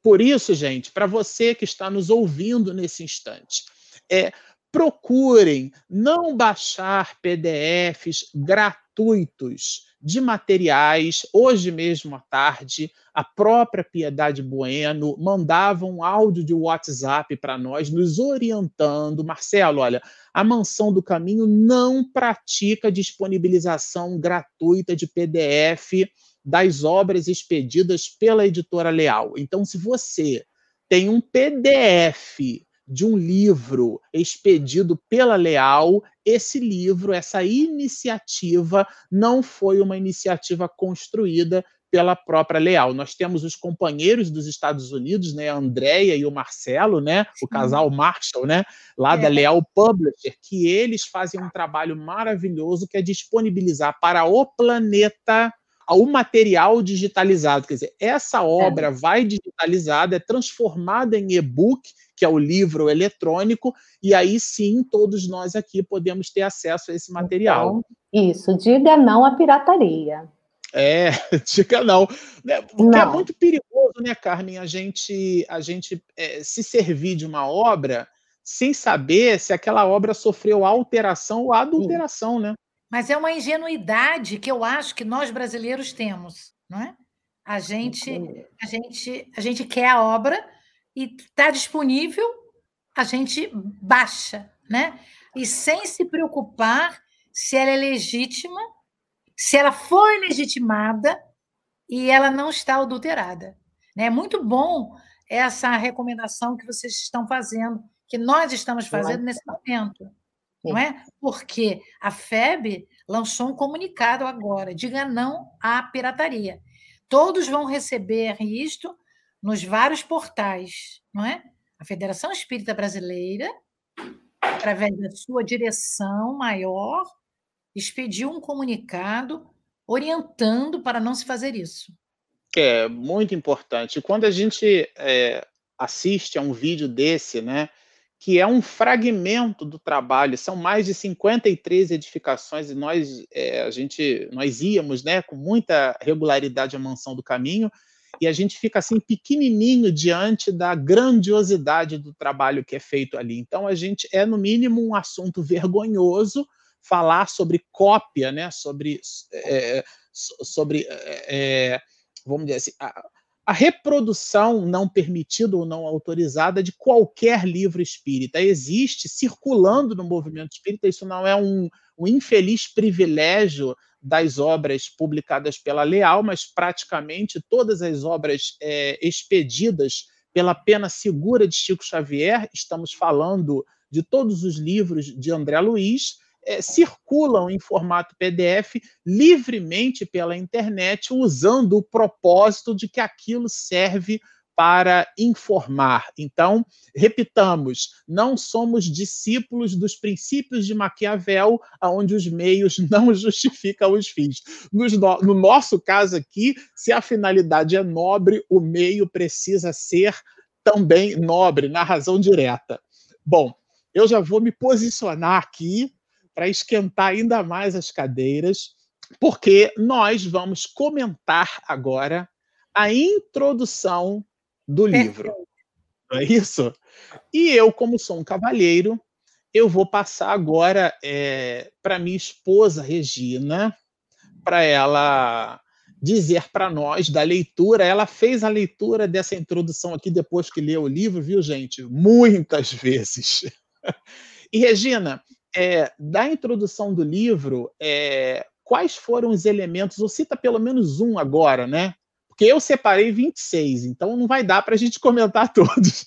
Speaker 1: Por isso, gente, para você que está nos ouvindo nesse instante, é, procurem não baixar PDFs gratuitos de materiais. Hoje mesmo à tarde, a própria Piedade Bueno mandava um áudio de WhatsApp para nós, nos orientando. Marcelo, olha, a Mansão do Caminho não pratica disponibilização gratuita de PDF das obras expedidas pela editora Leal. Então, se você tem um PDF de um livro expedido pela Leal, esse livro, essa iniciativa, não foi uma iniciativa construída pela própria Leal. Nós temos os companheiros dos Estados Unidos, né, a Andrea e o Marcelo, né, o casal Marshall, né, lá é. da Leal Publisher, que eles fazem um trabalho maravilhoso que é disponibilizar para o planeta o material digitalizado. Quer dizer, essa obra é. vai digitalizada, é transformada em e-book, que é o livro eletrônico, e aí sim todos nós aqui podemos ter acesso a esse material.
Speaker 2: Então, isso, diga não à pirataria.
Speaker 1: É, diga não. Né, porque é não. é muito perigoso, né, Carmen, a gente, a gente é, se servir de uma obra sem saber se aquela obra sofreu alteração ou adulteração, né?
Speaker 3: Mas é uma ingenuidade que eu acho que nós brasileiros temos, não é? A gente, a gente, a gente quer a obra e está disponível, a gente baixa, né? E sem se preocupar se ela é legítima, se ela foi legitimada e ela não está adulterada. Né? É muito bom essa recomendação que vocês estão fazendo, que nós estamos fazendo nesse momento não é? Porque a FEB lançou um comunicado agora, diga não à pirataria. Todos vão receber isto nos vários portais, não é? A Federação Espírita Brasileira, através da sua direção maior, expediu um comunicado orientando para não se fazer isso.
Speaker 1: É muito importante. Quando a gente é, assiste a um vídeo desse, né, que é um fragmento do trabalho. São mais de 53 edificações e nós é, a gente nós íamos, né, com muita regularidade à mansão do caminho e a gente fica assim pequenininho diante da grandiosidade do trabalho que é feito ali. Então a gente é no mínimo um assunto vergonhoso falar sobre cópia, né, sobre é, sobre é, vamos dizer assim, reprodução não permitida ou não autorizada de qualquer livro espírita. Existe circulando no movimento espírita, isso não é um, um infeliz privilégio das obras publicadas pela Leal, mas praticamente todas as obras é, expedidas pela pena segura de Chico Xavier, estamos falando de todos os livros de André Luiz, é, circulam em formato PDF livremente pela internet, usando o propósito de que aquilo serve para informar. Então, repitamos, não somos discípulos dos princípios de Maquiavel, onde os meios não justificam os fins. No, nosso caso aqui, se a finalidade é nobre, o meio precisa ser também nobre, na razão direta. Bom, eu já vou me posicionar aqui para esquentar ainda mais as cadeiras, porque nós vamos comentar agora a introdução do livro. Não é isso? E eu, como sou um cavalheiro, eu vou passar agora é, para minha esposa Regina, para ela dizer para nós da leitura. Ela fez a leitura dessa introdução aqui depois que leu o livro, viu, gente? Muitas vezes. E Regina, é, da introdução do livro, é, quais foram os elementos, ou cita pelo menos um agora, né? Porque eu separei 26, então não vai dar para a gente comentar todos.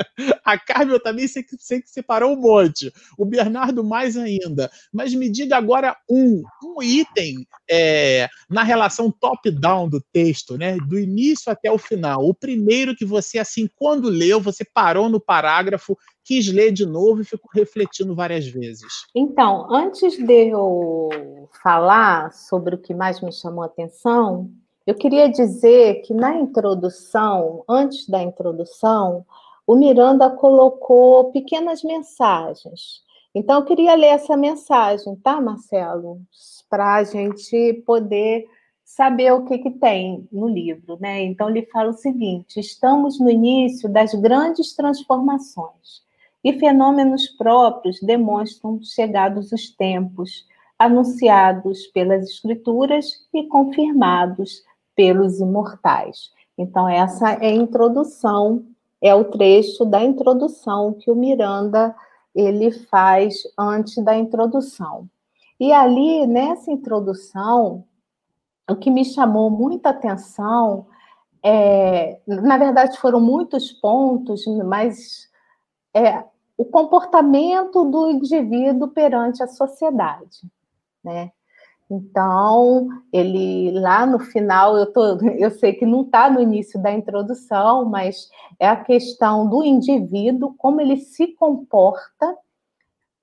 Speaker 1: A Carmen eu também sei que, sei que separou um monte. O Bernardo mais ainda. Mas me diga agora um, um item é, na relação top-down do texto, né? Do início até o final. O primeiro que você, assim, quando leu, você parou no parágrafo, quis ler de novo e ficou refletindo várias vezes.
Speaker 2: Então, antes de eu falar sobre o que mais me chamou a atenção, eu queria dizer que na introdução, antes da introdução, o Miranda colocou pequenas mensagens. Então, eu queria ler essa mensagem, tá, Marcelo? Para a gente poder saber o que, que tem no livro, né? Então, ele fala o seguinte: estamos no início das grandes transformações e fenômenos próprios demonstram chegados os tempos, anunciados pelas Escrituras e confirmados pelos imortais. Então, essa é a introdução é o trecho da introdução que o Miranda ele faz antes da introdução. E ali, nessa introdução, o que me chamou muita atenção, é, na verdade foram muitos pontos, mas é, o comportamento do indivíduo perante a sociedade. Né? Então, ele lá no final, eu, tô, eu sei que não está no início da introdução, mas é a questão do indivíduo, como ele se comporta,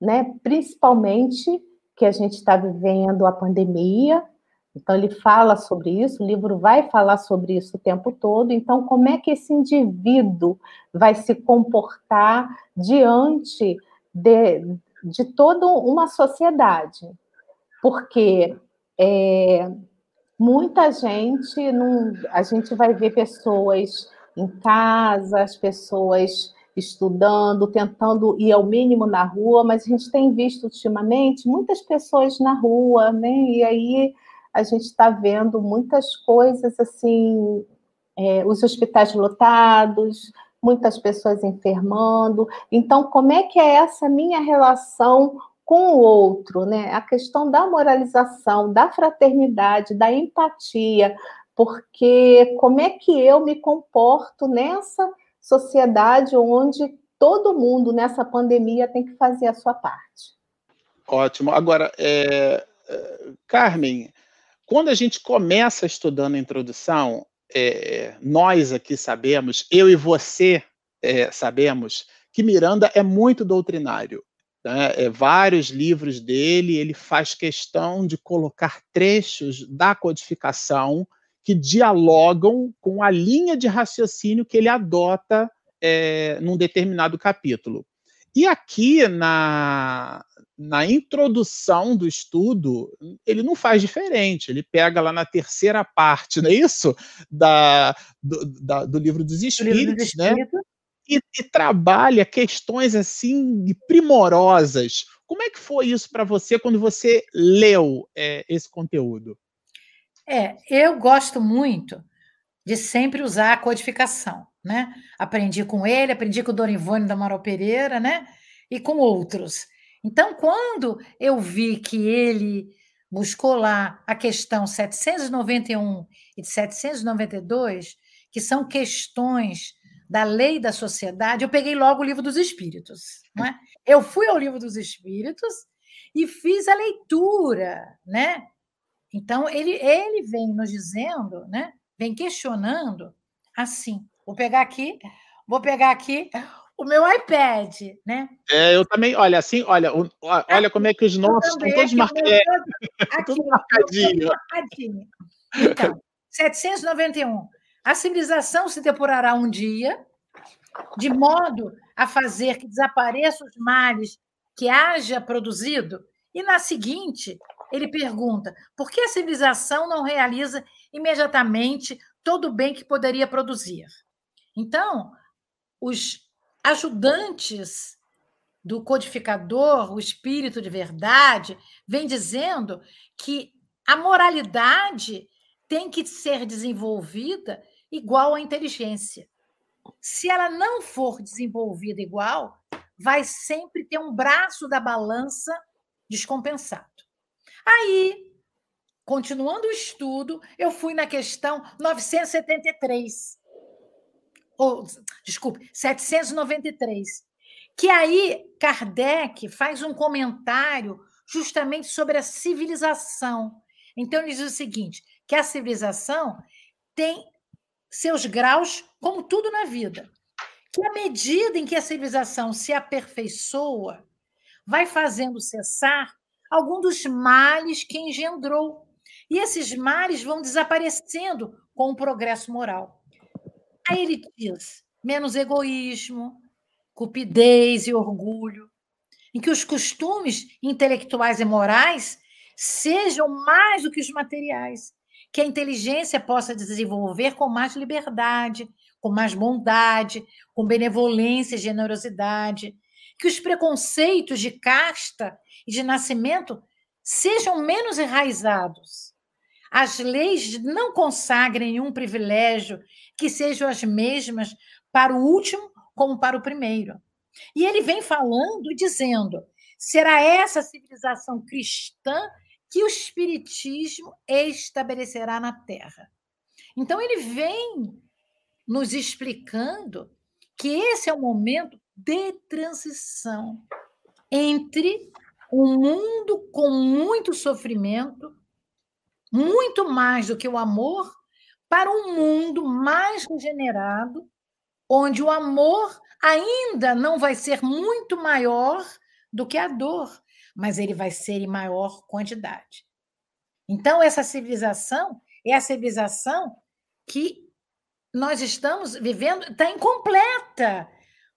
Speaker 2: né? principalmente que a gente está vivendo a pandemia, então ele fala sobre isso, o livro vai falar sobre isso o tempo todo. Então, como é que esse indivíduo vai se comportar diante de, de toda uma sociedade? Porque é, muita gente não, a gente vai ver pessoas em casa, as pessoas estudando, tentando ir ao mínimo na rua, mas a gente tem visto ultimamente muitas pessoas na rua, né? E aí a gente está vendo muitas coisas assim, é, os hospitais lotados, muitas pessoas enfermando. Então, como é que é essa minha relação com o outro, né? A questão da moralização, da fraternidade, da empatia, porque como é que eu me comporto nessa sociedade onde todo mundo nessa pandemia tem que fazer a sua parte.
Speaker 1: Ótimo. Agora, é, é Carmen, quando a gente começa estudando a introdução, é, nós aqui sabemos, eu e você é, sabemos, que Miranda é muito doutrinário. Né? É, vários livros dele, ele faz questão de colocar trechos da codificação que dialogam com a linha de raciocínio que ele adota é, num determinado capítulo. E aqui na, na introdução do estudo, ele não faz diferente. Ele pega lá na terceira parte, não é isso? Da, do, da, do livro dos Espíritos, livro dos Espíritos. né? E, e trabalha questões assim primorosas. Como é que foi isso para você quando você leu é, esse conteúdo?
Speaker 3: É, eu gosto muito de sempre usar a codificação, né? Aprendi com ele, aprendi com o Dorivone da Amaral Pereira, né? E com outros. Então, quando eu vi que ele buscou lá a questão 791 e 792, que são questões da lei da sociedade, eu peguei logo o livro dos Espíritos. Não é? Eu fui ao livro dos Espíritos e fiz a leitura, né? Então ele ele vem nos dizendo, né? Vem questionando assim. Vou pegar aqui, vou pegar aqui o meu iPad, né?
Speaker 1: É, eu também, olha, assim, olha, olha como é que os nossos estão todos marcados.
Speaker 3: Aqui, marcadinho. marcadinho. Então, 791. A civilização se depurará um dia, de modo a fazer que desapareçam os males que haja produzido, e na seguinte, ele pergunta: por que a civilização não realiza imediatamente todo o bem que poderia produzir? Então, os ajudantes do codificador, o espírito de verdade, vem dizendo que a moralidade tem que ser desenvolvida igual à inteligência. Se ela não for desenvolvida igual, vai sempre ter um braço da balança descompensado. Aí, continuando o estudo, eu fui na questão 973. Ou, desculpe, 793. Que aí Kardec faz um comentário justamente sobre a civilização. Então, ele diz o seguinte: que a civilização tem seus graus, como tudo na vida. Que à medida em que a civilização se aperfeiçoa, vai fazendo cessar algum dos males que engendrou. E esses males vão desaparecendo com o progresso moral. Aí ele diz: menos egoísmo, cupidez e orgulho, em que os costumes intelectuais e morais sejam mais do que os materiais, que a inteligência possa desenvolver com mais liberdade, com mais bondade, com benevolência e generosidade, que os preconceitos de casta e de nascimento sejam menos enraizados. As leis não consagrem nenhum privilégio que sejam as mesmas para o último como para o primeiro. E ele vem falando e dizendo: será essa civilização cristã que o Espiritismo estabelecerá na Terra. Então, ele vem nos explicando que esse é o momento de transição entre um mundo com muito sofrimento muito mais do que o amor para um mundo mais regenerado, onde o amor ainda não vai ser muito maior do que a dor, mas ele vai ser em maior quantidade. Então, essa civilização é a civilização que nós estamos vivendo, está incompleta,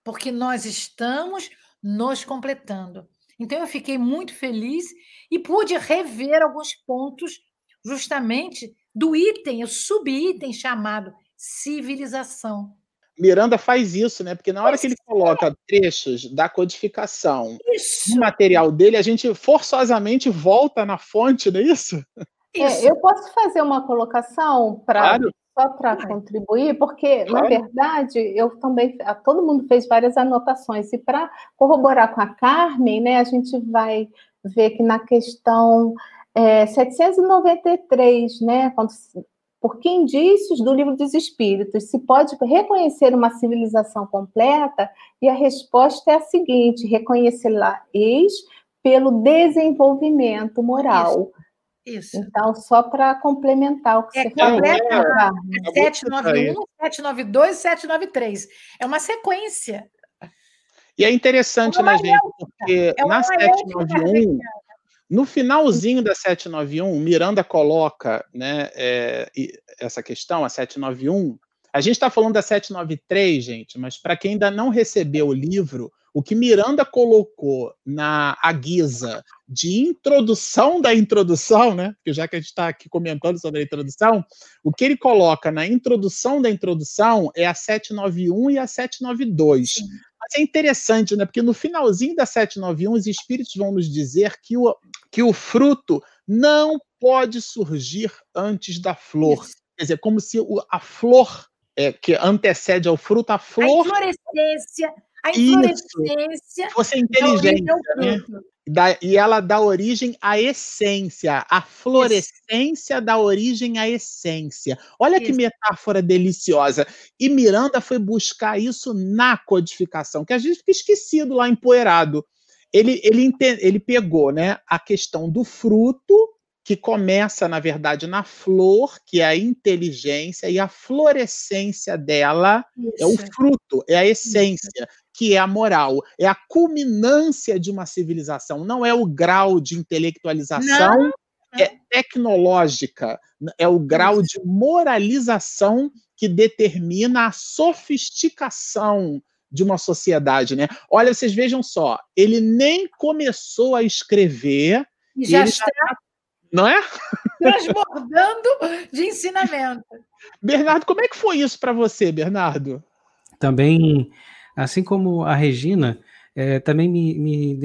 Speaker 3: porque nós estamos nos completando. Então, eu fiquei muito feliz e pude rever alguns pontos, justamente do item, o subitem chamado civilização.
Speaker 1: Miranda faz isso, né? Porque na hora que ele coloca trechos da codificação isso. no material dele, a gente forçosamente volta na fonte, não é isso?
Speaker 2: É, eu posso fazer uma colocação para claro. só para contribuir, porque claro. na verdade eu também todo mundo fez várias anotações e para corroborar com a Carmen, né? A gente vai ver que na questão é, 793, né? Quando por que indícios do livro dos Espíritos se pode reconhecer uma civilização completa? E a resposta é a seguinte: reconhecê-la-eis pelo desenvolvimento moral. Isso. Isso. Então, só para complementar o que é, você falou. É,
Speaker 3: é 791, 792 793. É uma sequência.
Speaker 1: E é interessante, é né, gente? Porque é na 791 no finalzinho da 791, Miranda coloca né, é, essa questão, a 791. A gente está falando da 793, gente, mas para quem ainda não recebeu o livro, o que Miranda colocou na a guisa de introdução da introdução, né? Porque já que a gente está aqui comentando sobre a introdução, o que ele coloca na introdução da introdução é a 791 e a 792. Sim. Mas é interessante, né? Porque no finalzinho da 791, os espíritos vão nos dizer que o, que o fruto não pode surgir antes da flor. Isso. Quer dizer, como se a flor é, que antecede ao fruto, a flor.
Speaker 3: A inflorescência. A inflorescência.
Speaker 1: Isso, fosse inteligente. Né? Da, e ela dá origem à essência. A florescência Isso. dá origem à essência. Olha isso. que metáfora deliciosa. E Miranda foi buscar isso na codificação, que a gente fica esquecido lá, empoeirado ele, ele, ele pegou né, a questão do fruto, que começa, na verdade, na flor, que é a inteligência, e a florescência dela Isso. é o fruto, é a essência, que é a moral, é a culminância de uma civilização, não é o grau de intelectualização. Não. É tecnológica, é o grau de moralização que determina a sofisticação de uma sociedade, né? Olha, vocês vejam só, ele nem começou a escrever
Speaker 3: e já está, já
Speaker 1: não é?
Speaker 3: Transbordando de ensinamento.
Speaker 1: Bernardo, como é que foi isso para você, Bernardo?
Speaker 4: Também, assim como a Regina, é, também me, me,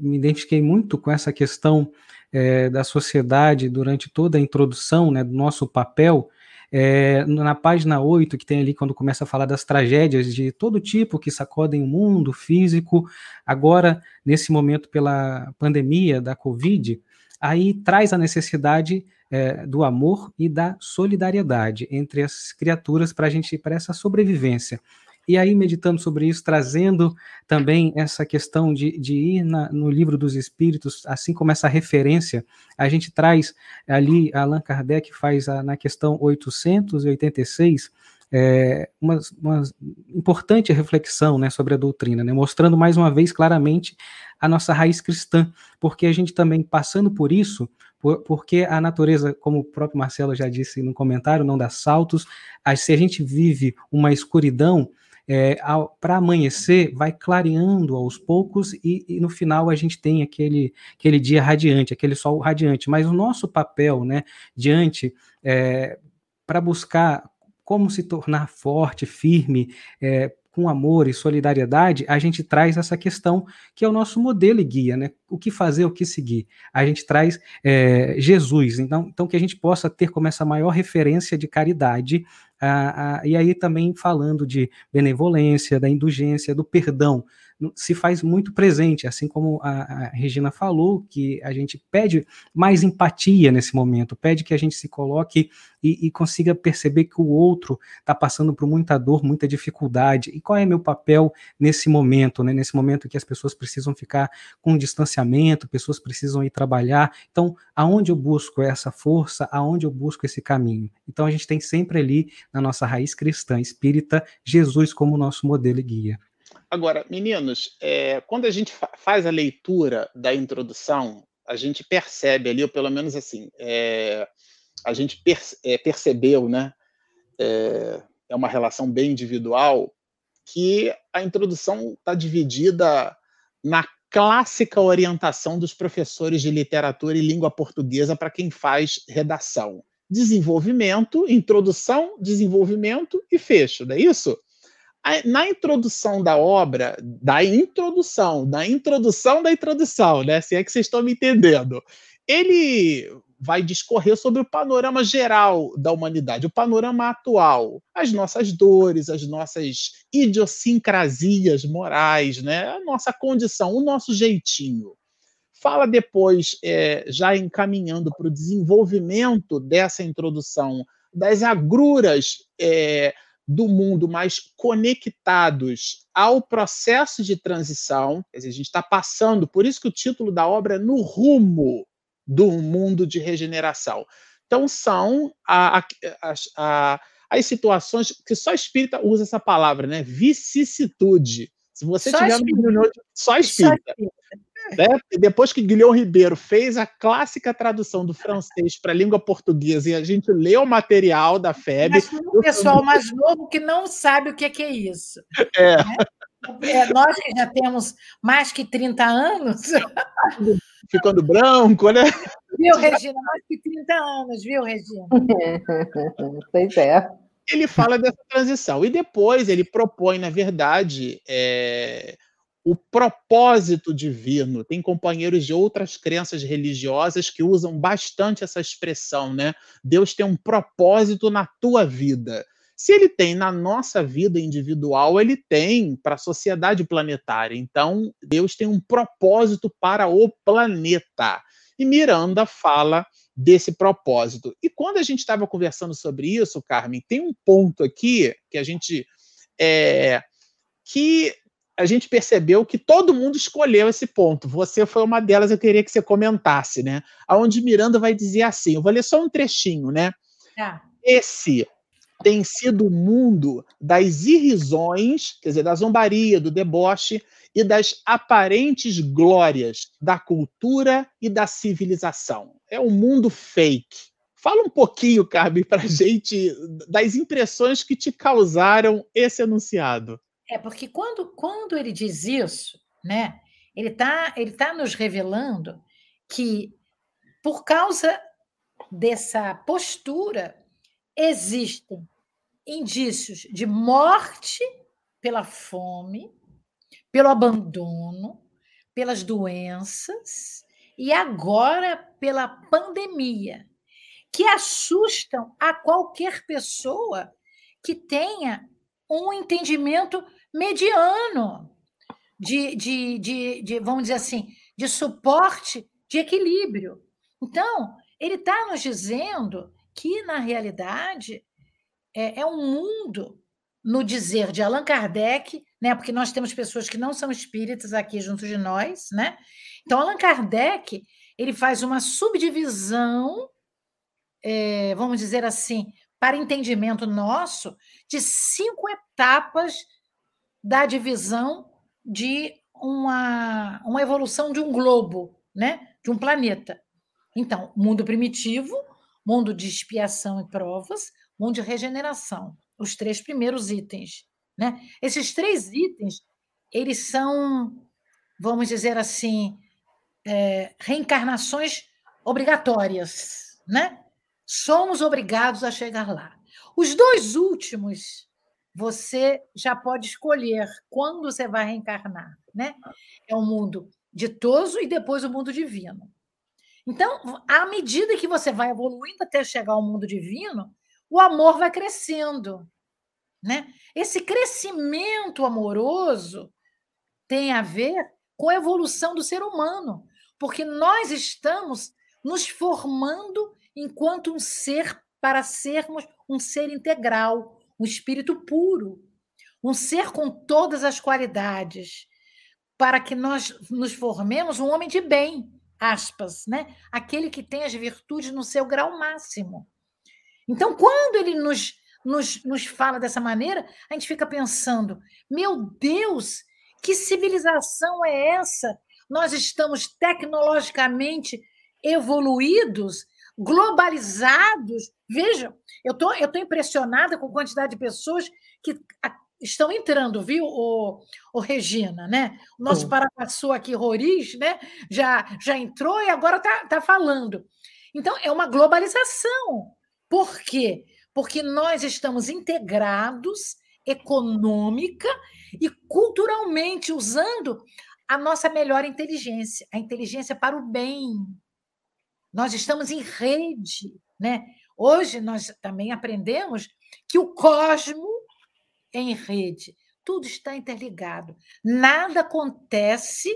Speaker 4: me, identifiquei muito com essa questão é, da sociedade durante toda a introdução né, do nosso papel é, na página 8, que tem ali quando começa a falar das tragédias de todo tipo que sacodem o mundo físico, agora, nesse momento, pela pandemia da Covid, aí traz a necessidade é, do amor e da solidariedade entre as criaturas para a gente, para essa sobrevivência. E aí, meditando sobre isso, trazendo também essa questão de, de ir na, no livro dos Espíritos, assim como essa referência, a gente traz ali, Allan Kardec faz a, na questão 886, é, uma, uma, importante reflexão né, sobre a doutrina, né, mostrando mais uma vez claramente a nossa raiz cristã, porque a gente também passando por isso, por, porque a natureza, como o próprio Marcelo já disse no comentário, não dá saltos, a, se a gente vive uma escuridão, é, para amanhecer, vai clareando aos poucos e, e, no final a gente tem aquele, aquele dia radiante, aquele sol radiante. Mas o nosso papel, né, diante, é, para buscar como se tornar forte, firme, é, com amor e solidariedade, a gente traz essa questão que é o nosso modelo e guia, né? O que fazer, o que seguir. A gente traz é, Jesus, então, então que a gente possa ter como essa maior referência de caridade, a, a, e aí também falando de benevolência, da indulgência, do perdão, se faz muito presente, assim como a, a, Regina falou, que a gente pede mais empatia nesse momento, pede que a gente se coloque e, e consiga perceber que o outro está passando por muita dor, muita dificuldade, e qual é meu papel nesse momento, né? nesse momento que as pessoas precisam ficar com distanciamento, pessoas precisam ir trabalhar, então aonde eu busco essa força, aonde eu busco esse caminho? Então a gente tem sempre ali na nossa raiz cristã espírita Jesus como nosso modelo e guia.
Speaker 1: Agora, meninos, é, quando a gente fa faz a leitura da introdução, a gente percebe ali, ou pelo menos assim, é, a gente é, percebeu, né? É, é uma relação bem individual, que a introdução está dividida na clássica orientação dos professores de literatura e língua portuguesa para quem faz redação. Desenvolvimento, introdução, desenvolvimento e fecho, não é isso? Na introdução da obra, da introdução, da introdução da introdução, né? Se é que vocês estão me entendendo. Ele vai discorrer sobre o panorama geral da humanidade, o panorama atual, as nossas dores, as nossas idiosincrasias morais, né? a nossa condição, o nosso jeitinho. Fala depois, é, já encaminhando para o desenvolvimento dessa introdução, das agruras é, do mundo mais conectados ao processo de transição. Quer dizer, a gente está passando, por isso que o título da obra é No Rumo do mundo de regeneração. Então, são a, a, a, as situações que só espírita usa essa palavra, né? Vicissitude. Se você só tiver espírita. no só espírita. Só espírita. Né? Depois que Guilherme Ribeiro fez a clássica tradução do francês para a língua portuguesa e a gente leu o material da FEB. Mas
Speaker 3: o pessoal mais novo que não sabe o que é, isso. É. Né? É, nós que já temos mais que 30 anos.
Speaker 1: Ficando branco, né?
Speaker 3: Viu, Regina? Mais que 30 anos, viu, Regina?
Speaker 2: pois é.
Speaker 1: Ele fala dessa transição. E depois ele propõe, na verdade, é, o propósito divino. Tem companheiros de outras crenças religiosas que usam bastante essa expressão, né? Deus tem um propósito na tua vida. Se ele tem na nossa vida individual, ele tem para a sociedade planetária. Então, Deus tem um propósito para o planeta. E Miranda fala desse propósito. E quando a gente estava conversando sobre isso, Carmen, tem um ponto aqui que a gente é, que a gente percebeu que todo mundo escolheu esse ponto. Você foi uma delas, eu queria que você comentasse, né? Aonde Miranda vai dizer assim, eu vou ler só um trechinho, né?
Speaker 3: É.
Speaker 1: Esse tem sido o mundo das irrisões, quer dizer, da zombaria, do deboche e das aparentes glórias da cultura e da civilização. É um mundo fake. Fala um pouquinho, Carmen, para a gente das impressões que te causaram esse enunciado.
Speaker 3: É, porque quando, quando ele diz isso, né, ele está ele tá nos revelando que, por causa dessa postura, existem indícios de morte pela fome, pelo abandono, pelas doenças e agora pela pandemia, que assustam a qualquer pessoa que tenha um entendimento mediano de, de, de, de vamos dizer assim, de suporte, de equilíbrio. Então, ele está nos dizendo que, na realidade, é, é um mundo, no dizer de Allan Kardec, né? Porque nós temos pessoas que não são espíritas aqui junto de nós, né? Então, Allan Kardec ele faz uma subdivisão, é, vamos dizer assim, para entendimento nosso, de cinco etapas da divisão de uma, uma evolução de um globo, né? de um planeta. Então, mundo primitivo, mundo de expiação e provas, mundo de regeneração, os três primeiros itens. Né? Esses três itens, eles são, vamos dizer assim, é, reencarnações obrigatórias. Né? Somos obrigados a chegar lá. Os dois últimos, você já pode escolher quando você vai reencarnar. Né? É o mundo ditoso e depois o mundo divino. Então, à medida que você vai evoluindo até chegar ao mundo divino, o amor vai crescendo. Né? Esse crescimento amoroso tem a ver com a evolução do ser humano, porque nós estamos nos formando enquanto um ser para sermos um ser integral, um espírito puro, um ser com todas as qualidades, para que nós nos formemos um homem de bem, aspas, né? Aquele que tem as virtudes no seu grau máximo. Então, quando ele nos, nos, nos fala dessa maneira, a gente fica pensando: meu Deus, que civilização é essa? Nós estamos tecnologicamente evoluídos, globalizados. Vejam, eu tô, estou tô impressionada com a quantidade de pessoas que estão entrando, viu, o, o Regina, né? O nosso Paraguaçu aqui, Roriz, né? Já, já entrou e agora está tá falando. Então, é uma globalização. Por quê? Porque nós estamos integrados econômica e culturalmente usando a nossa melhor inteligência, a inteligência para o bem. Nós estamos em rede, né? Hoje nós também aprendemos que o cosmo é em rede, tudo está interligado. Nada acontece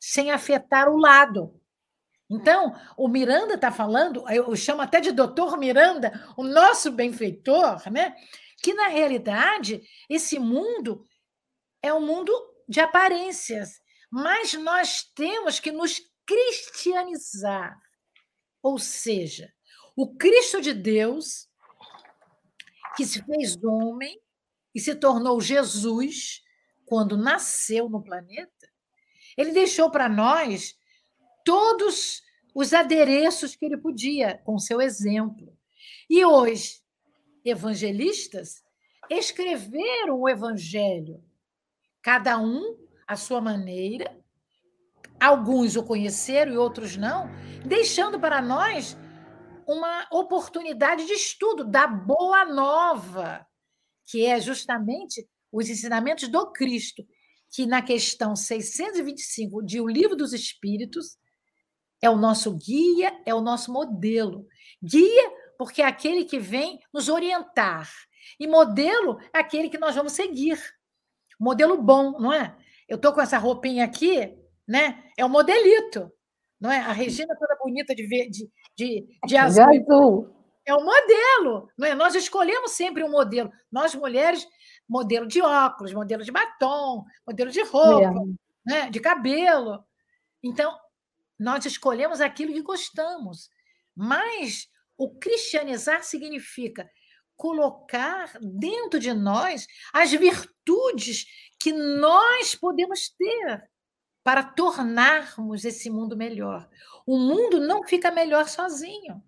Speaker 3: sem afetar o lado. Então, o Miranda está falando, eu chamo até de doutor Miranda, o nosso benfeitor, né? que na realidade esse mundo é um mundo de aparências, mas nós temos que nos cristianizar. Ou seja, o Cristo de Deus, que se fez homem e se tornou Jesus quando nasceu no planeta, ele deixou para nós todos os adereços que ele podia, com seu exemplo. E hoje, evangelistas escreveram o evangelho, cada um à sua maneira. Alguns o conheceram e outros não, deixando para nós uma oportunidade de estudo da boa nova, que é justamente os ensinamentos do Cristo, que na questão 625 de O Livro dos Espíritos é o nosso guia, é o nosso modelo. Guia porque é aquele que vem nos orientar. E modelo é aquele que nós vamos seguir. Modelo bom, não é? Eu estou com essa roupinha aqui, né? É o um modelito, não é? A Regina toda bonita de, de, de, de azul. De azul. É o modelo, não é? Nós escolhemos sempre um modelo. Nós, mulheres, modelo de óculos, modelo de batom, modelo de roupa, né? de cabelo. Então, nós escolhemos aquilo que gostamos. Mas o cristianizar significa colocar dentro de nós as virtudes que nós podemos ter para tornarmos esse mundo melhor. O mundo não fica melhor sozinho.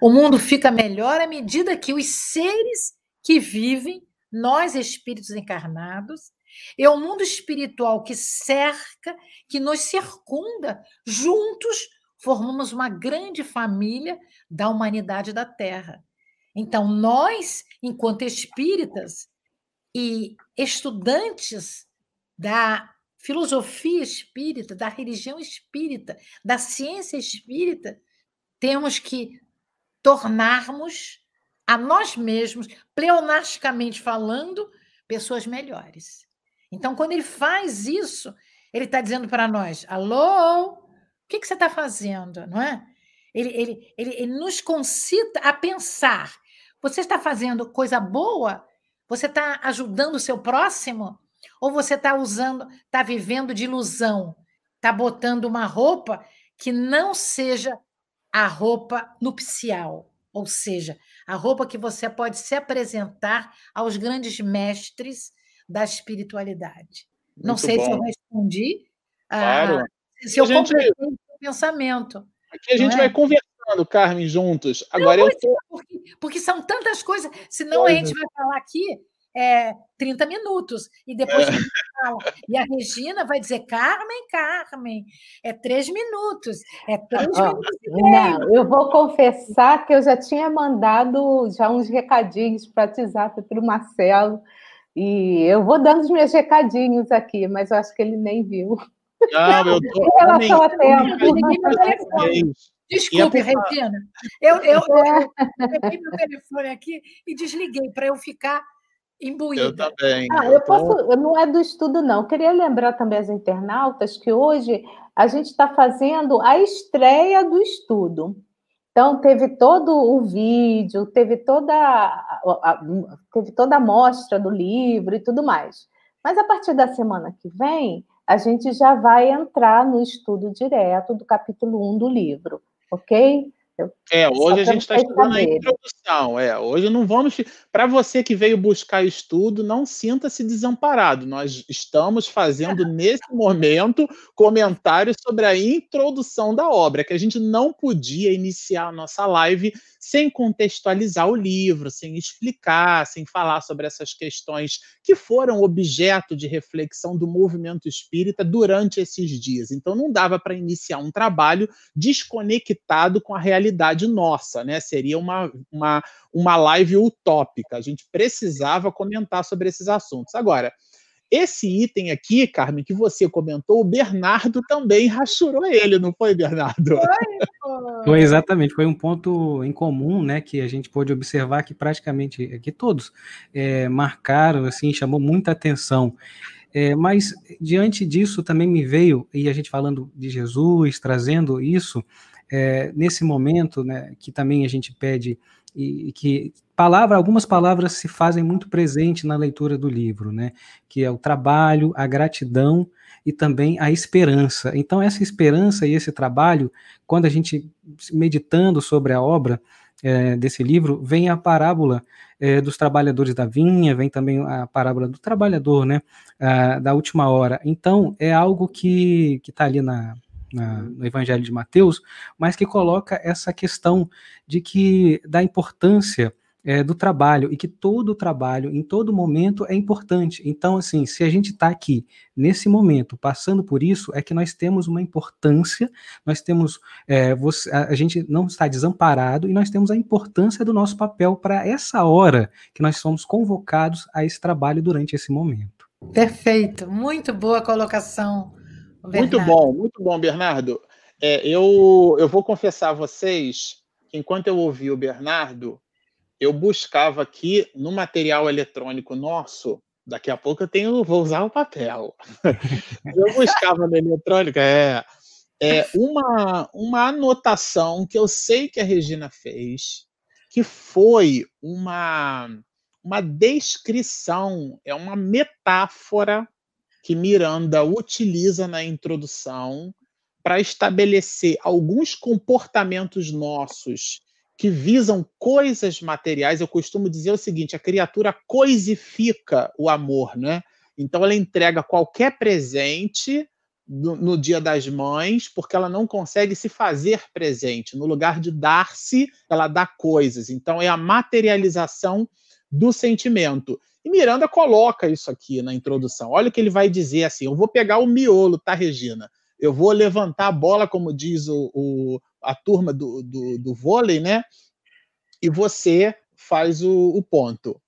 Speaker 3: O mundo fica melhor à medida que os seres que vivem, nós espíritos encarnados, é o mundo espiritual que cerca, que nos circunda, juntos formamos uma grande família da humanidade da Terra. Então, nós, enquanto espíritas e estudantes da filosofia espírita, da religião espírita, da ciência espírita, temos que tornarmos a nós mesmos, pleonasticamente falando, pessoas melhores. Então, quando ele faz isso, ele está dizendo para nós: alô, que, que você está fazendo, não é? Ele, ele, ele, ele nos concita a pensar. Você está fazendo coisa boa? Você está ajudando o seu próximo? Ou você está usando, está vivendo de ilusão? Está botando uma roupa que não seja a roupa nupcial, ou seja, a roupa que você pode se apresentar aos grandes mestres da espiritualidade. Muito não sei bom. se eu respondi.
Speaker 1: Claro.
Speaker 3: Se eu gente, completei o pensamento.
Speaker 1: Aqui a gente é? vai conversando, Carmen, juntos. Agora não, eu tô...
Speaker 3: porque, porque, são tantas coisas, senão a gente vai falar aqui é, 30 minutos. E depois é. E a Regina vai dizer, Carmen, Carmen, é três minutos. É três oh, minutos
Speaker 2: Não, eu vou confessar que eu já tinha mandado já uns recadinhos para o WhatsApp para o Marcelo. E eu vou dando os meus recadinhos aqui, mas eu acho que ele nem viu.
Speaker 1: Não, eu tô.
Speaker 2: Em relação a tempo.
Speaker 3: Desculpe, Regina. Eu, eu, eu, eu peguei meu telefone aqui e desliguei para eu ficar imbuída.
Speaker 1: Eu também.
Speaker 2: Ah, eu posso, não é do estudo, não. Eu queria lembrar também as internautas que hoje a gente está fazendo a estreia do estudo. Então, teve todo o vídeo, teve toda a, teve toda a mostra do livro e tudo mais. Mas a partir da semana que vem, a gente já vai entrar no estudo direto do capítulo 1 do livro, ok?
Speaker 1: É, hoje a gente está estudando a introdução. É, hoje não vamos. Para você que veio buscar estudo, não sinta-se desamparado. Nós estamos fazendo nesse momento comentários sobre a introdução da obra, que a gente não podia iniciar a nossa live sem contextualizar o livro, sem explicar, sem falar sobre essas questões que foram objeto de reflexão do movimento espírita durante esses dias. Então não dava para iniciar um trabalho desconectado com a realidade nossa, né? Seria uma, uma, uma live utópica. A gente precisava comentar sobre esses assuntos. Agora, esse item aqui, Carmen, que você comentou, o Bernardo também rachurou ele, não foi, Bernardo?
Speaker 4: Foi, foi exatamente, foi um ponto em comum, né, que a gente pôde observar que praticamente, que todos é, marcaram, assim, chamou muita atenção. É, mas diante disso também me veio, e a gente falando de Jesus, trazendo isso, é, nesse momento, né, que também a gente pede e, e que palavra, algumas palavras se fazem muito presente na leitura do livro, né? Que é o trabalho, a gratidão e também a esperança. Então, essa esperança e esse trabalho, quando a gente meditando sobre a obra é, desse livro, vem a parábola é, dos trabalhadores da vinha, vem também a parábola do trabalhador, né? A, da última hora. Então, é algo que está ali na, na, no Evangelho de Mateus, mas que coloca essa questão de que da importância é, do trabalho e que todo o trabalho, em todo momento, é importante. Então, assim, se a gente está aqui nesse momento passando por isso, é que nós temos uma importância, nós temos, é, você, a, a, gente não está desamparado e nós temos a importância do nosso papel para essa hora que nós somos convocados a esse trabalho durante esse momento.
Speaker 3: Perfeito, muito boa colocação.
Speaker 1: Bernardo. Muito bom, muito bom, Bernardo. É, eu, eu vou confessar a vocês que enquanto eu ouvi o Bernardo, eu buscava aqui no material eletrônico nosso, daqui a pouco eu tenho, vou usar o papel. eu buscava no eletrônico, é, é uma, uma anotação que eu sei que a Regina fez, que foi uma, uma descrição, é uma metáfora que Miranda utiliza na introdução para estabelecer alguns comportamentos nossos que visam coisas materiais, eu costumo dizer o seguinte: a criatura coisifica o amor, né? Então ela entrega qualquer presente no, no, Dia das Mães, porque ela não consegue se fazer presente. No lugar de dar-se, ela dá coisas. Então é a materialização do sentimento. E Miranda coloca isso aqui na introdução. Olha o que ele vai dizer assim: eu vou pegar o miolo, tá, Regina? Eu vou levantar a bola, como diz o, o a turma do, do, do vôlei, né? E você faz o, o ponto.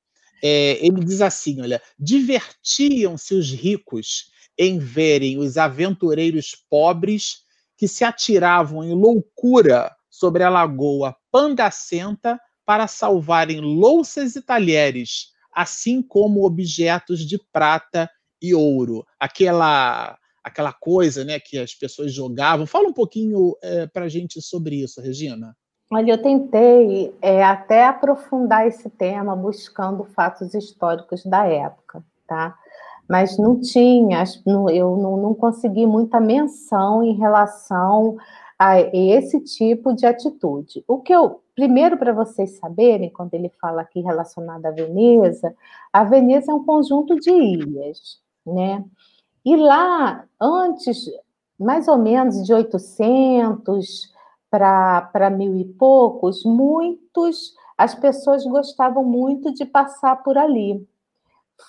Speaker 1: É, ele diz assim: olha, divertiam-se os ricos em verem os aventureiros pobres que se atiravam em loucura sobre a lagoa Pandacenta para salvarem louças e talheres, assim como objetos de prata e ouro. Aquela aquela coisa né, que as pessoas jogavam. Fala um pouquinho é, para a gente sobre isso, Regina.
Speaker 2: Olha, eu tentei é, até aprofundar esse tema buscando fatos históricos da época, tá? Mas não tinha, eu não, consegui muita menção em relação a esse tipo de atitude. O que eu, primeiro para vocês saberem, quando ele fala aqui relacionado à Veneza, a Veneza é um conjunto de ilhas, né? E lá, antes, mais ou menos de 800 para mil e poucos, muitos, as pessoas gostavam muito de passar por ali.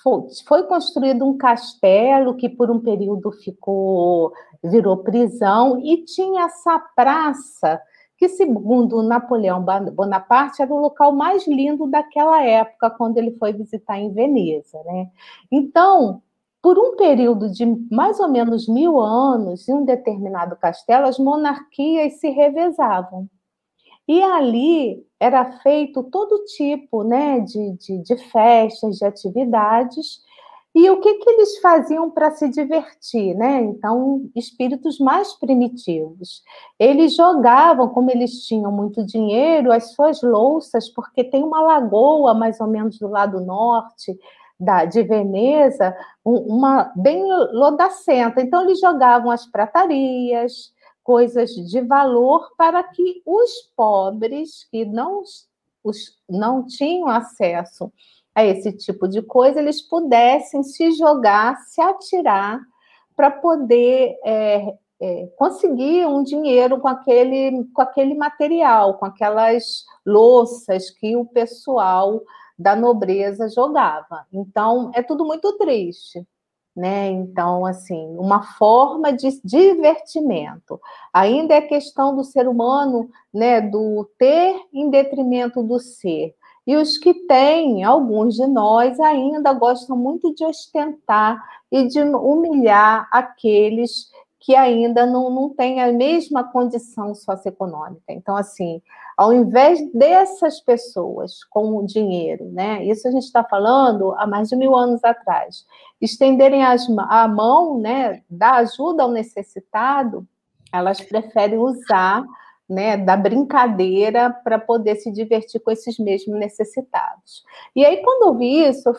Speaker 2: Foi, foi construído um castelo que por um período ficou virou prisão e tinha essa praça que segundo Napoleão Bonaparte era o local mais lindo daquela época quando ele foi visitar em Veneza, né? Então por um período de mais ou menos mil anos, em um determinado castelo, as monarquias se revezavam. E ali era feito todo tipo né, de, de, de festas, de atividades, e o que, que eles faziam para se divertir, né? Então, espíritos mais primitivos. Eles jogavam, como eles tinham muito dinheiro, as suas louças, porque tem uma lagoa mais ou menos do lado norte da, de Veneza, uma bem lodacenta. Então, eles jogavam as pratarias, coisas de valor, para que os pobres, que não, os, não tinham acesso a esse tipo de coisa, eles pudessem se jogar, se atirar para poder é, é, conseguir um dinheiro com aquele, com aquele material, com aquelas louças que o pessoal da nobreza jogava. Então, é tudo muito triste. Né? Então, assim, uma forma de divertimento. Ainda é questão do ser humano, né, do ter em detrimento do ser. E os que têm, alguns de nós, ainda gostam muito de ostentar e de humilhar aqueles que ainda não, não têm a mesma condição socioeconômica. Então, assim, ao invés dessas pessoas com o dinheiro, né? Isso a gente está falando há mais de mil anos atrás, estenderem as, a mão, né, da ajuda ao necessitado, elas preferem usar né, da brincadeira para poder se divertir com esses mesmos necessitados. E aí, quando eu vi isso, eu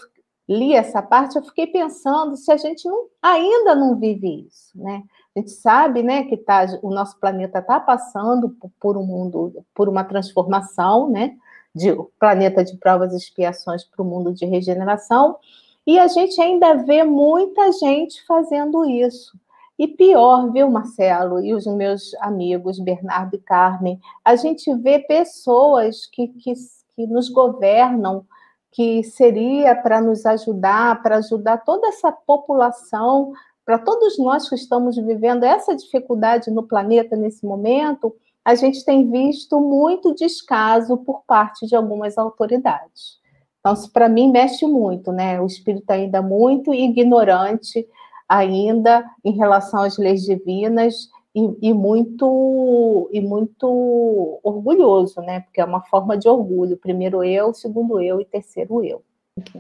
Speaker 2: li essa parte, eu fiquei pensando se a gente não, ainda não vive isso, né? A gente sabe, né, que tá, o nosso planeta está passando por, um mundo, por uma transformação, né, de planeta de provas e expiações para o mundo de regeneração, e a gente ainda vê muita gente fazendo isso. E pior, viu, Marcelo, e os meus amigos Bernardo e Carmen, a gente vê pessoas que, que, que nos governam, que seria para nos ajudar, para ajudar toda essa população, para todos nós que estamos vivendo essa dificuldade no planeta nesse momento, a gente tem visto muito descaso por parte de algumas autoridades. Então, isso para mim mexe muito, né? O espírito ainda muito ignorante ainda em relação às leis divinas e, e, muito e muito orgulhoso, né? Porque é uma forma de orgulho. Primeiro eu, segundo eu e terceiro eu.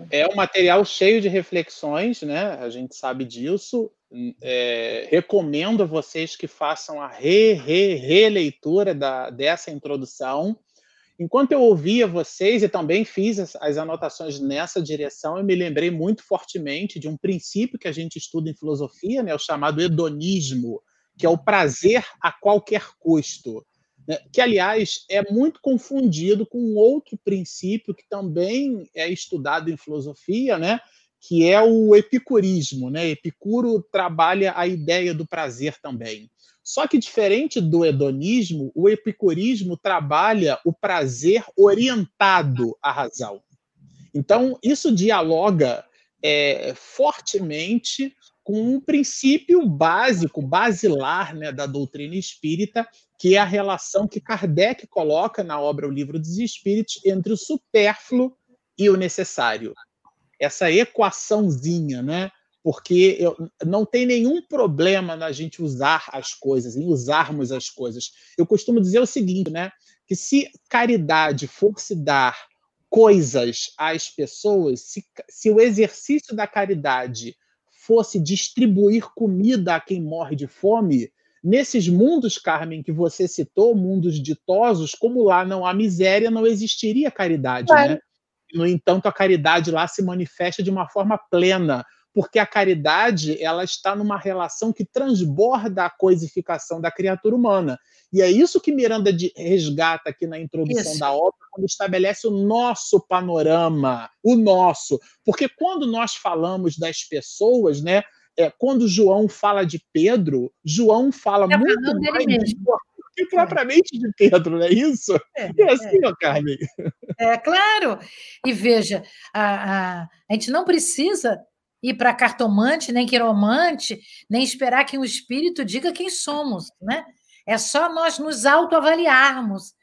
Speaker 1: É um material cheio de reflexões, né? A gente sabe disso. É, recomendo a vocês que façam a re, re, releitura da, dessa introdução. Enquanto eu ouvia vocês e também fiz as, as, anotações nessa direção, eu me lembrei muito fortemente de um princípio que a gente estuda em filosofia, né, o chamado hedonismo, que é o prazer a qualquer custo. Né, que, aliás, é muito confundido com outro princípio que também é estudado em filosofia, né, que é o epicurismo. Né? Epicuro trabalha a ideia do prazer também. Só que, diferente do hedonismo, o epicurismo trabalha o prazer orientado à razão. Então, isso dialoga é, fortemente com um princípio básico, basilar né, da doutrina espírita, que é a relação que Kardec coloca na obra O Livro dos Espíritos entre o supérfluo e o necessário. Essa equaçãozinha, né? porque eu, não tem nenhum problema na gente usar as coisas, em usarmos as coisas. Eu costumo dizer o seguinte, né? Que se caridade fosse dar coisas às pessoas, se, se o exercício da caridade fosse distribuir comida a quem morre de fome, nesses mundos, Carmen, que você citou, mundos ditosos, como lá não há miséria, não existiria caridade, é. né? No entanto, a caridade lá se manifesta de uma forma plena, porque a caridade ela está numa relação que transborda a coisificação da criatura humana. E é isso que Miranda resgata aqui na introdução isso. da obra, quando estabelece o nosso panorama, o nosso. Porque quando nós falamos das pessoas, né, é, quando João fala de Pedro, João fala é muito mais de que propriamente de Pedro, não é isso? É, é assim, é. ó, Carmen.
Speaker 3: É, claro. E veja, a, a, a gente não precisa ir para cartomante, nem quiromante, nem esperar que o espírito diga quem somos, né? É só nós nos autoavaliarmos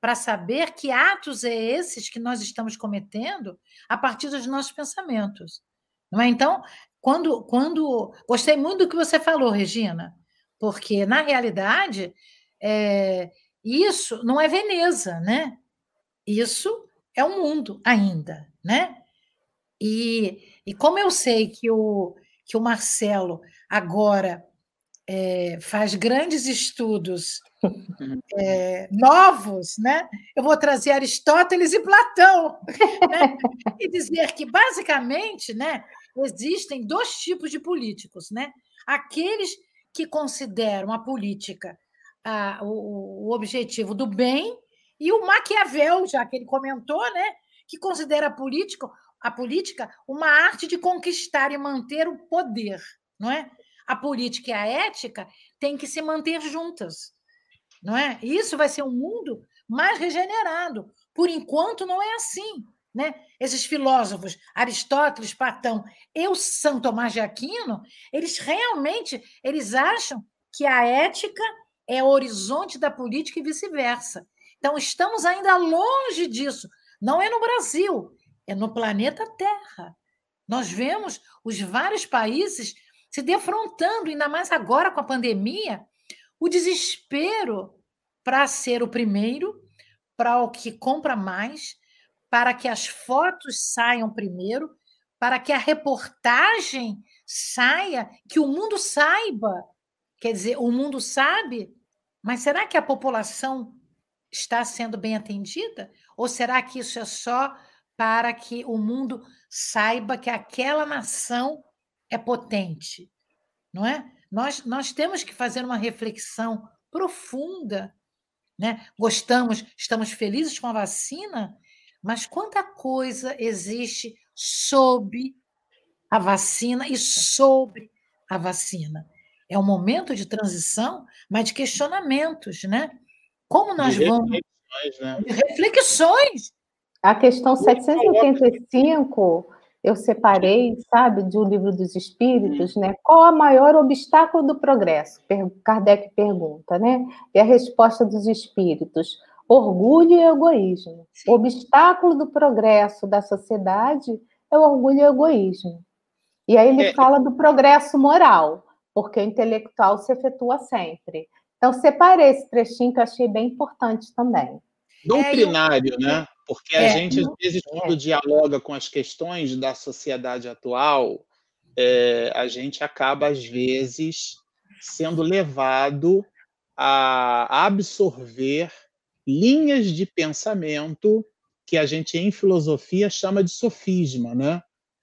Speaker 3: para saber que atos é esses que nós estamos cometendo a partir dos nossos pensamentos. Não é? Então, quando, quando. Gostei muito do que você falou, Regina, porque, na realidade, é, isso não é Veneza, né? Isso é o mundo ainda, né? E, e como eu sei que o, que o Marcelo agora é, faz grandes estudos é, novos, né? Eu vou trazer Aristóteles e Platão né? e dizer que basicamente, né, existem dois tipos de políticos, né? Aqueles que consideram a política a, o, o objetivo do bem e o Maquiavel, já que ele comentou, né, que considera a política, a política uma arte de conquistar e manter o poder, não é? A política e a ética têm que se manter juntas, não é? Isso vai ser um mundo mais regenerado. Por enquanto não é assim, né? Esses filósofos, Aristóteles, Platão e o São Tomás de Aquino, eles realmente eles acham que a ética é o horizonte da política e vice-versa. Então estamos ainda longe disso. Não é no Brasil, é no planeta Terra. Nós vemos os vários países se defrontando, ainda mais agora com a pandemia, o desespero para ser o primeiro, para o que compra mais, para que as fotos saiam primeiro, para que a reportagem saia, que o mundo saiba. Quer dizer, o mundo sabe, mas será que a população está sendo bem atendida? Ou será que isso é só para que o mundo saiba que aquela nação é potente? Não é? Nós, nós temos que fazer uma reflexão profunda. Né? Gostamos, estamos felizes com a vacina, mas quanta coisa existe sob a vacina e sobre a vacina. É um momento de transição, mas de questionamentos, né? Como nós de vamos. Reflexões, né? De reflexões.
Speaker 2: A questão 785, eu separei, sabe, de O Livro dos Espíritos, né? Qual a maior obstáculo do progresso? Kardec pergunta, né? E a resposta dos espíritos: orgulho e egoísmo. O obstáculo do progresso da sociedade é o orgulho e o egoísmo. E aí ele é. fala do progresso moral, porque o intelectual se efetua sempre. Então, separei esse trechinho que eu achei bem importante também.
Speaker 1: Doutrinário, é, eu... né? Porque a é, gente, às vezes, é. quando dialoga com as questões da sociedade atual, é, a gente acaba, às vezes, sendo levado a absorver linhas de pensamento que a gente em filosofia chama de sofisma, né?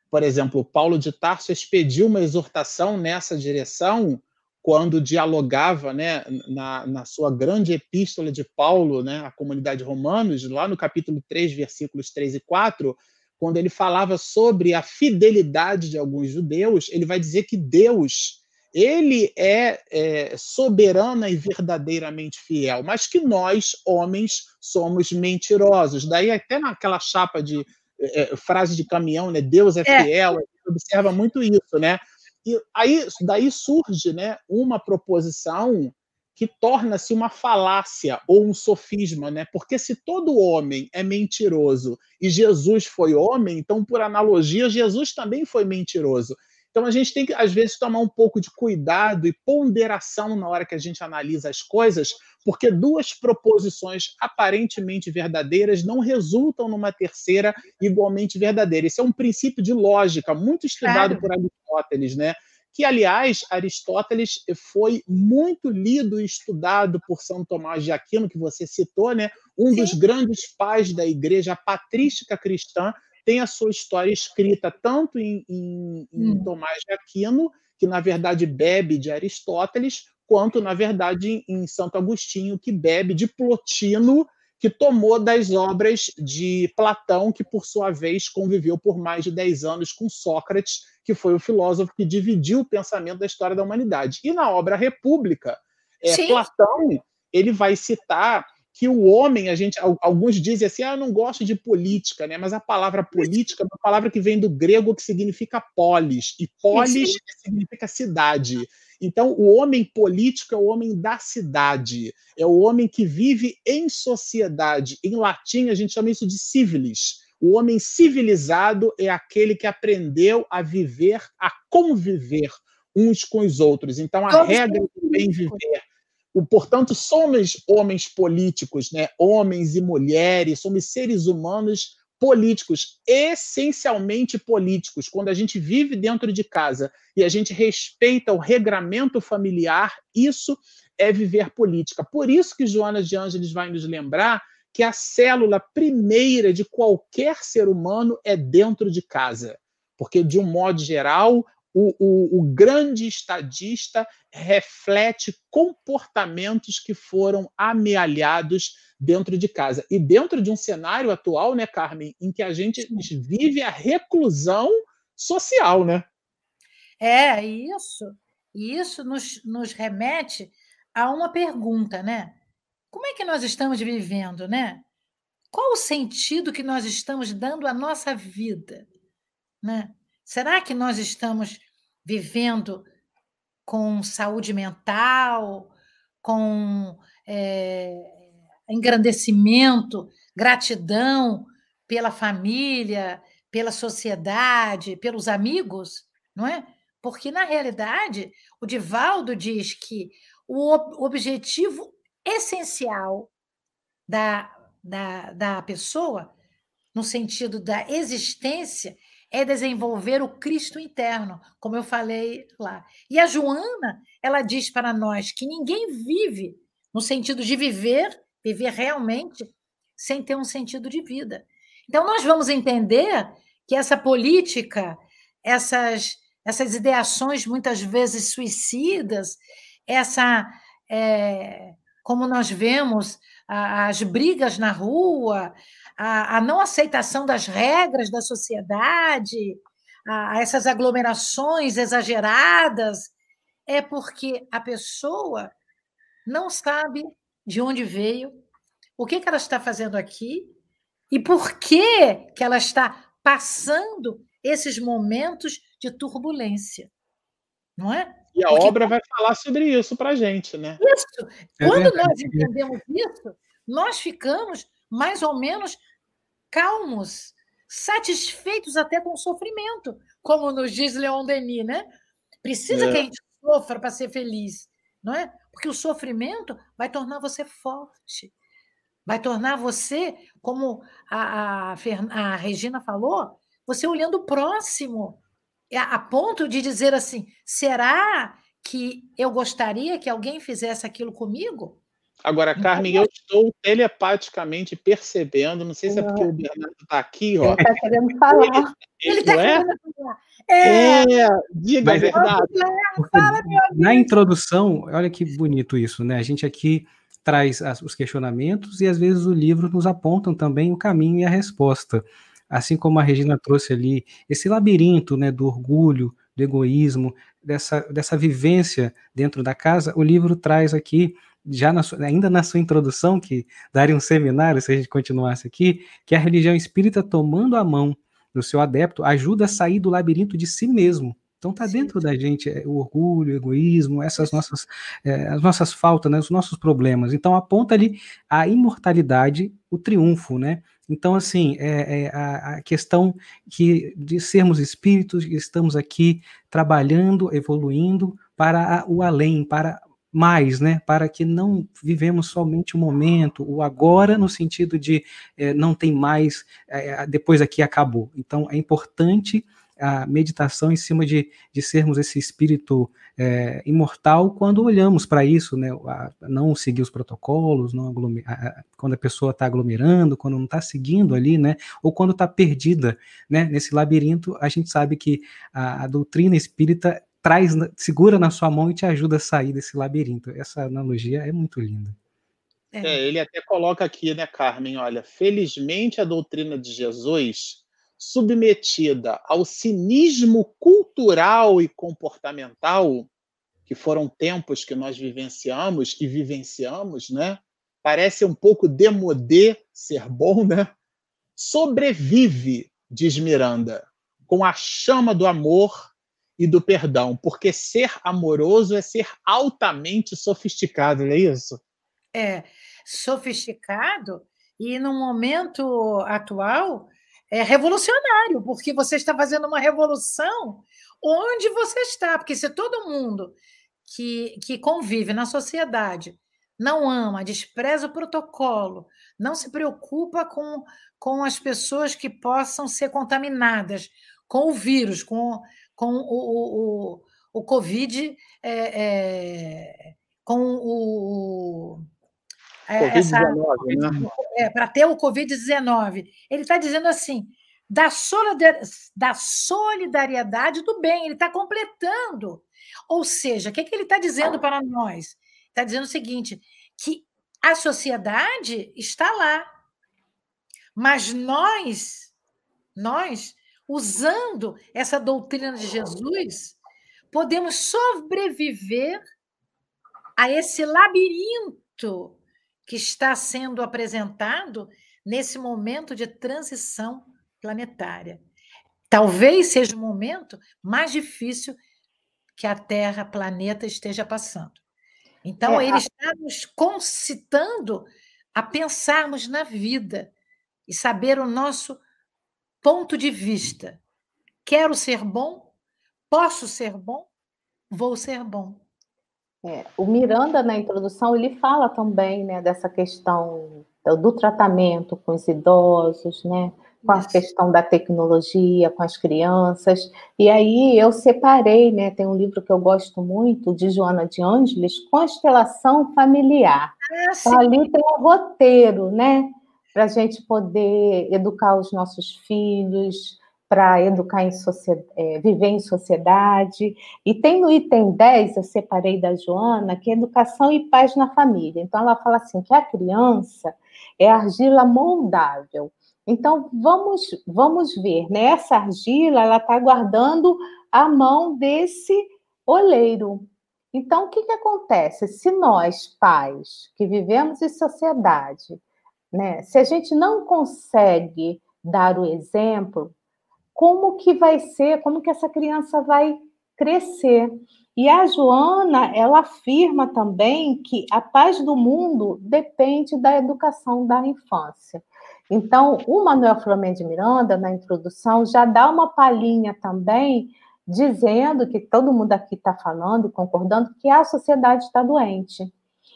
Speaker 1: Por exemplo, Paulo de Tarso expediu uma exortação nessa direção quando dialogava, né, na, na sua grande epístola de Paulo, né, à comunidade romanos, lá no capítulo 3, versículos 3 e 4, quando ele falava sobre a fidelidade de alguns judeus, ele vai dizer que Deus ele é, é soberana e verdadeiramente fiel, mas que nós, homens, somos mentirosos. Daí, até naquela chapa de é, é frase de caminhão, né? Deus é, é. fiel, observa muito isso, né? E aí, daí surge né, uma proposição que torna-se uma falácia ou um sofisma, né? Porque se todo homem é mentiroso e Jesus foi homem, então por analogia Jesus também foi mentiroso. Então a gente tem que, às vezes, tomar um pouco de cuidado e ponderação na hora que a gente analisa as coisas, porque duas proposições aparentemente verdadeiras não resultam numa terceira igualmente verdadeira. Isso é um princípio de lógica muito estudado claro. por Aristóteles, né? que, aliás, Aristóteles foi muito lido e estudado por São Tomás de Aquino, que você citou, né? um Sim. dos grandes pais da igreja patrística cristã, tem a sua história escrita tanto em, em, em hum. Tomás de Aquino, que na verdade bebe de Aristóteles, quanto na verdade em Santo Agostinho, que bebe de Plotino, que tomou das obras de Platão, que por sua vez conviveu por mais de 10 anos com Sócrates, que foi o filósofo que dividiu o pensamento da história da humanidade. E na obra República, é, Platão ele vai citar que o homem, a gente, alguns dizem assim, ah, eu não gosto de política, né? Mas a palavra política é uma palavra que vem do grego que significa polis, e polis Sim. significa cidade. Então, o homem político é o homem da cidade, é o homem que vive em sociedade. Em latim, a gente chama isso de civilis. O homem civilizado é aquele que aprendeu a viver, a conviver uns com os outros. Então, a regra do bem viver portanto, somos homens políticos, né? homens e mulheres, somos seres humanos políticos, essencialmente políticos. Quando a gente vive dentro de casa e a gente respeita o regramento familiar, isso é viver política. Por isso que Joana de Ângeles vai nos lembrar que a célula primeira de qualquer ser humano é dentro de casa. Porque, de um modo geral, o, o, o, grande estadista reflete comportamentos que foram amealhados dentro de casa. E dentro de um cenário atual, né, Carmen, em que a gente vive a reclusão social, né?
Speaker 3: É, isso. E isso nos, nos remete a uma pergunta, né? Como é que nós estamos vivendo, né? Qual o sentido que nós estamos dando à nossa vida, né? Será que nós estamos vivendo com saúde mental, com é, engrandecimento, gratidão pela família, pela sociedade, pelos amigos, não é? Porque, na realidade, o Divaldo diz que o objetivo essencial da, da, da pessoa, no sentido da existência, é desenvolver o Cristo interno, como eu falei lá. E a Joana, ela diz para nós que ninguém vive no sentido de viver, viver realmente, sem ter um sentido de vida. Então, nós vamos entender que essa política, essas, essas ideações muitas vezes suicidas, essa, é, como nós vemos, as brigas na rua, a, não aceitação das regras da sociedade, essas aglomerações exageradas, é porque a pessoa não sabe de onde veio, o que, que ela está fazendo aqui e por que, que ela está passando esses momentos de turbulência. Não é?
Speaker 1: E a Porque... obra vai falar sobre isso para a gente, né?
Speaker 3: Isso. É Quando nós entendemos isso, nós ficamos mais ou menos calmos, satisfeitos até com o sofrimento, como nos diz Leon Denis, né? Precisa é. que a gente sofra para ser feliz, não é? Porque o sofrimento vai tornar você forte, vai tornar você, como a, a, a Regina falou, você olhando o próximo, a ponto de dizer assim: será que eu gostaria que alguém fizesse aquilo comigo?
Speaker 1: Agora, Carmen, eu estou telepaticamente percebendo, não sei se é porque o Bernardo está aqui, ó.
Speaker 2: Ele está querendo falar.
Speaker 3: Ele está
Speaker 1: é? querendo falar. É, é diga a verdade.
Speaker 4: Fala, na introdução, olha que bonito isso, né? A gente aqui traz os questionamentos e às vezes o livro nos apontam também o caminho e a resposta. Assim como a Regina trouxe ali esse labirinto, né, do orgulho, do egoísmo, dessa, dessa vivência dentro da casa, o livro traz aqui já na sua, ainda na sua introdução, que daria um seminário se a gente continuasse aqui, que a religião espírita tomando a mão do seu adepto ajuda a sair do labirinto de si mesmo. Então está dentro da gente é, o orgulho, o egoísmo, essas nossas, é, as nossas faltas, né, os nossos problemas. Então aponta ali a imortalidade, o triunfo, né? Então, assim, é, é a, a, questão que de sermos espíritos, estamos aqui trabalhando, evoluindo para a, o além, para mais, né, para que não vivemos somente o momento, o agora, no sentido de é, não tem mais, é, depois aqui acabou. Então, é importante a meditação em cima de, de sermos esse espírito é, imortal quando olhamos para isso, né, a, não seguir os protocolos, não a, quando a pessoa está aglomerando, quando não está seguindo ali, né, ou quando está perdida, né, nesse labirinto, a gente sabe que a, a doutrina espírita traz, segura na sua mão e te ajuda a sair desse labirinto. Essa analogia é muito linda.
Speaker 1: É, ele até coloca aqui, né, Carmen? Olha, felizmente a doutrina de Jesus, submetida ao cinismo cultural e comportamental, que foram tempos que nós vivenciamos e vivenciamos, né? Parece um pouco demodê ser bom, né? Sobrevive, diz Miranda, com a chama do amor e do perdão, porque ser amoroso é ser altamente sofisticado, não é isso?
Speaker 3: É, sofisticado e no momento atual é revolucionário, porque você está fazendo uma revolução onde você está, porque se todo mundo que, que convive na sociedade não ama, despreza o protocolo, não se preocupa com, com as pessoas que possam ser contaminadas com o vírus, com, com o, o, o Covid, é, é, com o.
Speaker 1: É,
Speaker 3: né? é, para ter o Covid-19. Ele está dizendo assim: da, da solidariedade do bem, ele está completando. Ou seja, o que, que ele está dizendo para nós? Está dizendo o seguinte: que a sociedade está lá, mas nós, nós, usando essa doutrina de Jesus, podemos sobreviver a esse labirinto que está sendo apresentado nesse momento de transição planetária. Talvez seja o momento mais difícil que a Terra, planeta, esteja passando. Então, é, ele está nos concitando a pensarmos na vida e saber o nosso ponto de vista. Quero ser bom? Posso ser bom? Vou ser bom.
Speaker 2: É, o Miranda, na introdução, ele fala também né, dessa questão do tratamento com os idosos, né? com a questão da tecnologia, com as crianças. E aí eu separei, né? Tem um livro que eu gosto muito, de Joana de Ângeles, Constelação Familiar. Ah, então, ali tem um roteiro, né? Para a gente poder educar os nossos filhos, para educar em sociedade, é, viver em sociedade. E tem no item 10, eu separei da Joana, que é educação e paz na família. Então, ela fala assim, que a criança é argila moldável. Então, vamos, vamos ver, né? Essa argila, ela está guardando a mão desse oleiro. Então, o que, que acontece? Se nós, pais, que vivemos em sociedade, né? Se a gente não consegue dar o exemplo, como que vai ser, como que essa criança vai crescer? E a Joana, ela afirma também que a paz do mundo depende da educação da infância. Então, o Manuel Flamengo de Miranda, na introdução, já dá uma palhinha também, dizendo que todo mundo aqui está falando, concordando, que a sociedade está doente.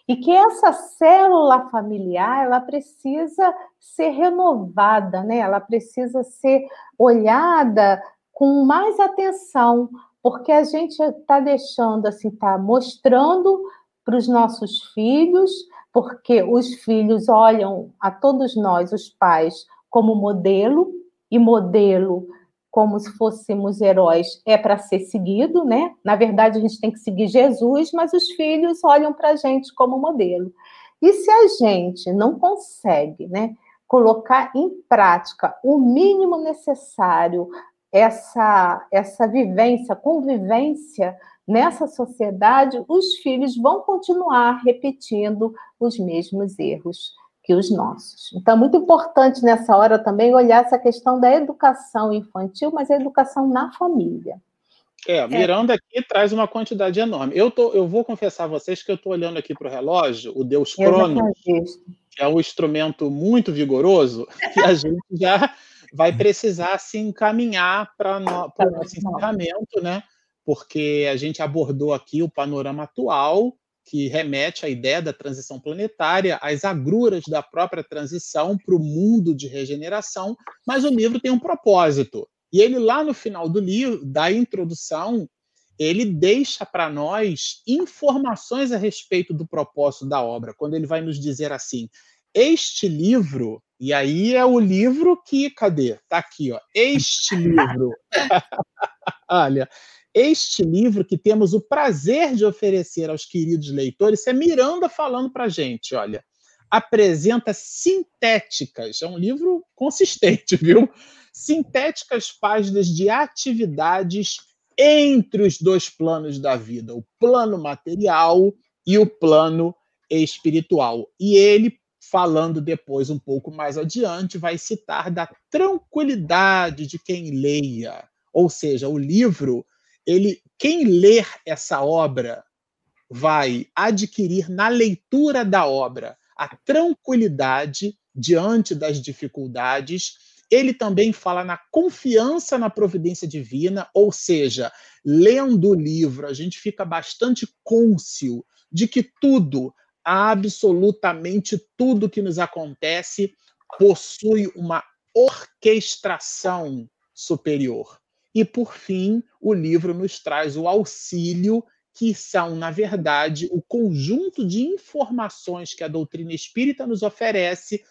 Speaker 2: E que essa célula familiar, ela precisa ser renovada, né? ela precisa ser olhada com mais atenção, porque a gente está deixando, assim, está mostrando para os nossos filhos porque os filhos olham a todos nós, os pais, como modelo, e modelo como se fôssemos heróis é para ser seguido, né? Na verdade, a gente tem que seguir Jesus, mas os filhos olham para a gente como modelo. E se a gente não consegue, né, colocar em prática o mínimo necessário, essa, essa vivência, convivência nessa sociedade, os filhos vão continuar repetindo os mesmos erros que os nossos. Então, é muito importante nessa hora também olhar essa questão da educação infantil, mas a educação na família.
Speaker 1: É, Miranda aqui traz uma quantidade enorme. Eu, tô, eu vou confessar a vocês que eu estou olhando aqui para o relógio, o Deus Cronos, que é um instrumento muito vigoroso, que a gente já vai precisar se encaminhar para o nosso encerramento, né? porque a gente abordou aqui o panorama atual, que remete à ideia da transição planetária, às agruras da própria transição para o mundo de regeneração, mas o livro tem um propósito. E ele, lá no final do livro, da introdução, ele deixa para nós informações a respeito do propósito da obra, quando ele vai nos dizer assim: este livro, e aí é o livro que, cadê? Está aqui, ó. Este livro. Olha, este livro que temos o prazer de oferecer aos queridos leitores, é Miranda falando para a gente, olha, apresenta sintéticas, é um livro consistente, viu? Sintéticas páginas de atividades entre os dois planos da vida, o plano material e o plano espiritual. E ele, falando depois um pouco mais adiante, vai citar da tranquilidade de quem leia. Ou seja, o livro ele, quem ler essa obra vai adquirir na leitura da obra a tranquilidade diante das dificuldades. Ele também fala na confiança na providência divina, ou seja, lendo o livro, a gente fica bastante cônscio de que tudo Absolutamente tudo que nos acontece possui uma orquestração superior. E, por fim, o livro nos traz o auxílio, que são, na verdade, o conjunto de informações que a doutrina espírita nos oferece,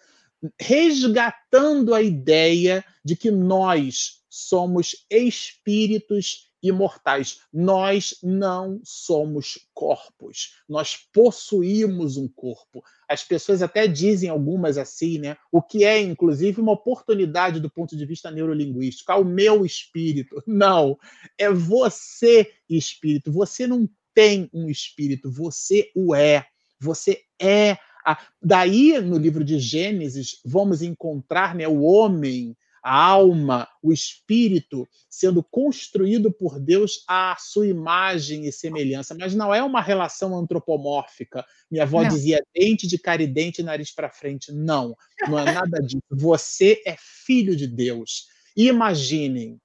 Speaker 1: resgatando a ideia de que nós somos espíritos imortais. Nós não somos corpos. Nós possuímos um corpo. As pessoas até dizem algumas assim, né? O que é inclusive uma oportunidade do ponto de vista neurolinguístico. Ao meu espírito. Não, é você espírito. Você não tem um espírito, você o é. Você é a... Daí, no livro de Gênesis, vamos encontrar né, o homem a alma, o espírito sendo construído por Deus à sua imagem e semelhança, mas não é uma relação antropomórfica. Minha avó não. dizia dente de cara e dente, nariz para frente. Não, não é nada disso. Você é filho de Deus. Imaginem,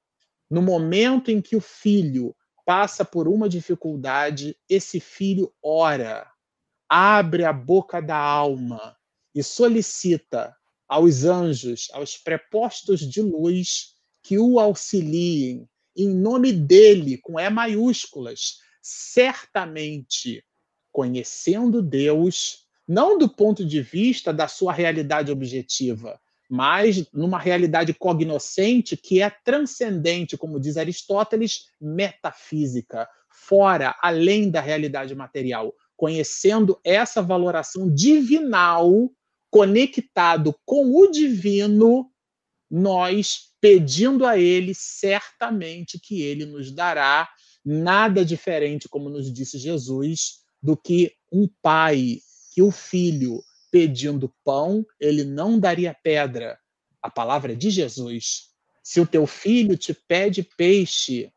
Speaker 1: no momento em que o filho passa por uma dificuldade, esse filho ora, abre a boca da alma e solicita aos anjos, aos prepostos de luz que o auxiliem. Em nome dele, com E maiúsculas, certamente conhecendo Deus, não do ponto de vista da sua realidade objetiva, mas numa realidade cognoscente que é transcendente, como diz Aristóteles, metafísica, fora, além da realidade material, conhecendo essa valoração divinal conectado com o divino, nós pedindo a ele certamente que ele nos dará nada diferente, como nos disse Jesus, do que um pai que o filho pedindo pão, ele não daria pedra. A palavra de Jesus. Se o teu filho te pede peixe,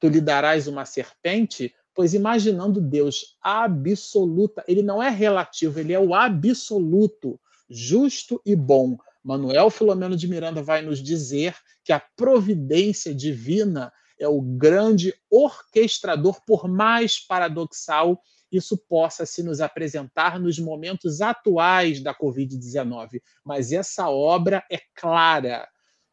Speaker 1: tu lhe darás uma serpente? Pois imaginando Deus absoluta, ele não é relativo, ele é o absoluto, justo e bom. Manuel Filomeno de Miranda vai nos dizer que a providência divina é o grande orquestrador, por mais paradoxal isso possa se nos apresentar nos momentos atuais da Covid-19. Mas essa obra é clara,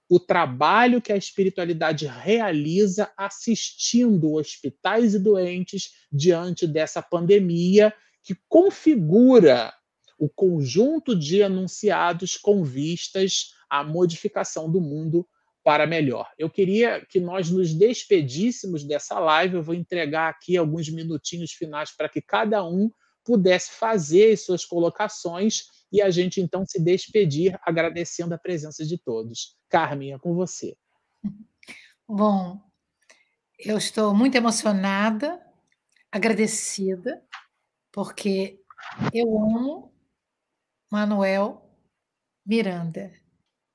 Speaker 1: o trabalho que a espiritualidade realiza assistindo hospitais e doentes diante dessa pandemia que configura o conjunto de enunciados com vistas à modificação do mundo para melhor. Eu queria que nós nos despedíssemos dessa live. Eu vou entregar aqui alguns minutinhos finais para que cada um pudesse fazer as suas colocações e a gente então se despedir agradecendo a presença de todos. Carmen, é com você.
Speaker 3: Bom, eu estou muito emocionada, agradecida, porque eu amo Manuel Miranda.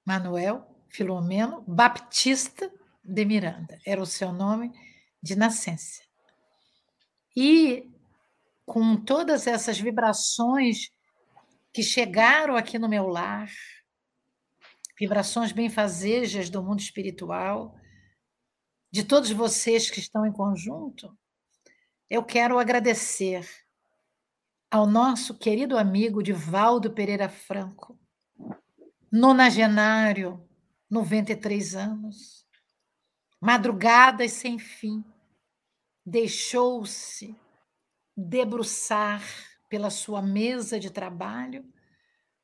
Speaker 3: Manuel Filomeno Baptista de Miranda, era o seu nome de nascença. E com todas essas vibrações que chegaram aqui no meu lar, vibrações benfazejas do mundo espiritual, de todos vocês que estão em conjunto, eu quero agradecer ao nosso querido amigo Divaldo Pereira Franco, nonagenário, 93 anos, madrugadas sem fim, deixou-se debruçar pela sua mesa de trabalho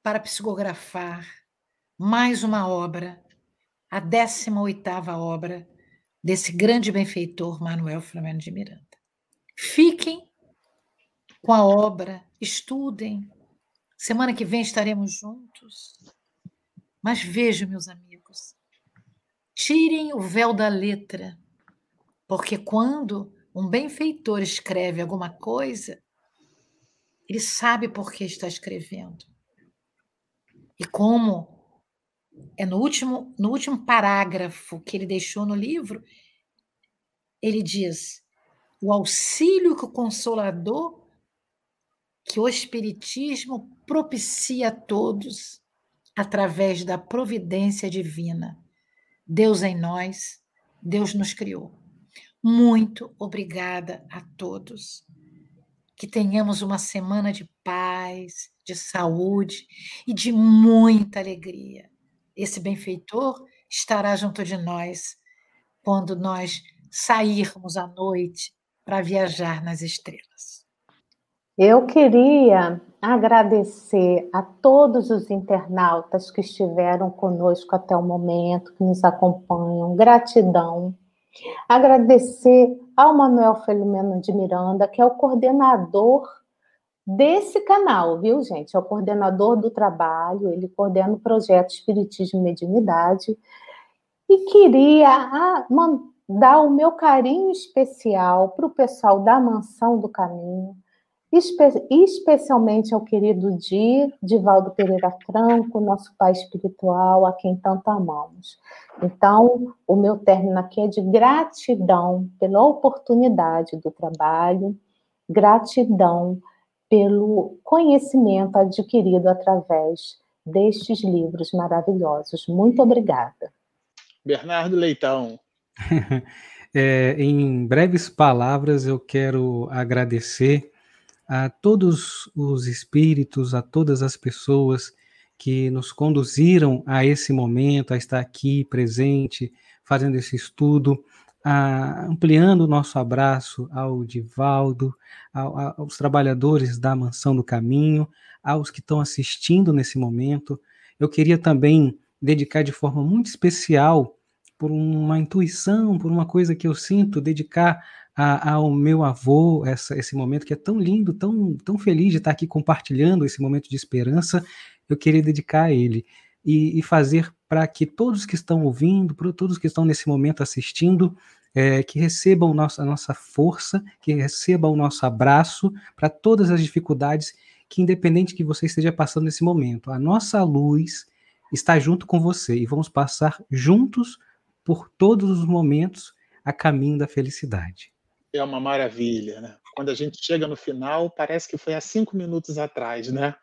Speaker 3: para psicografar mais uma obra, a 18ª obra desse grande benfeitor Manuel Flamengo de Miranda. Fiquem com a obra, estudem. Semana que vem estaremos juntos. Mas vejam, meus amigos, tirem o véu da letra, porque quando um benfeitor escreve alguma coisa, ele sabe por que está escrevendo. E como é no último, no último parágrafo que ele deixou no livro, ele diz: o auxílio que o consolador, que o Espiritismo propicia a todos através da providência divina. Deus em nós, Deus nos criou. Muito obrigada a todos. Que tenhamos uma semana de paz, de saúde e de muita alegria. Esse benfeitor estará junto de nós quando nós sairmos à noite para viajar nas estrelas.
Speaker 2: Eu queria agradecer a todos os internautas que estiveram conosco até o momento, que nos acompanham. Gratidão. Agradecer ao Manuel Filomeno de Miranda, que é o coordenador desse canal, viu, gente? É o coordenador do trabalho, ele coordena o projeto Espiritismo e Mediunidade. E queria ah, dar o meu carinho especial para o pessoal da Mansão do Caminho, espe especialmente ao querido Di, Divaldo Pereira Franco, nosso pai espiritual, a quem tanto amamos. Então, o meu término aqui é de gratidão pela oportunidade do trabalho, gratidão pelo conhecimento adquirido através destes livros maravilhosos. Muito obrigada.
Speaker 1: Bernardo Leitão.
Speaker 4: é, em breves palavras, eu quero agradecer a todos os espíritos, a todas as pessoas que nos conduziram a esse momento, a estar aqui presente, fazendo esse estudo, a, ampliando o nosso abraço ao Divaldo, ao, aos trabalhadores da Mansão do Caminho, aos que estão assistindo nesse momento. Eu queria também dedicar de forma muito especial, por uma intuição, por uma coisa que eu sinto, dedicar a, ao meu avô essa, esse momento que é tão lindo, tão, tão feliz de estar aqui compartilhando esse momento de esperança, eu queria dedicar a ele e, e fazer para que todos que estão ouvindo, para todos que estão nesse momento assistindo, é, que recebam nossa, a nossa força, que recebam o nosso abraço para todas as dificuldades que, independente que você esteja passando nesse momento, a nossa luz está junto com você e vamos passar juntos por todos os momentos a caminho da felicidade
Speaker 1: é uma maravilha, né? Quando a gente chega no final, parece que foi há cinco minutos atrás, né?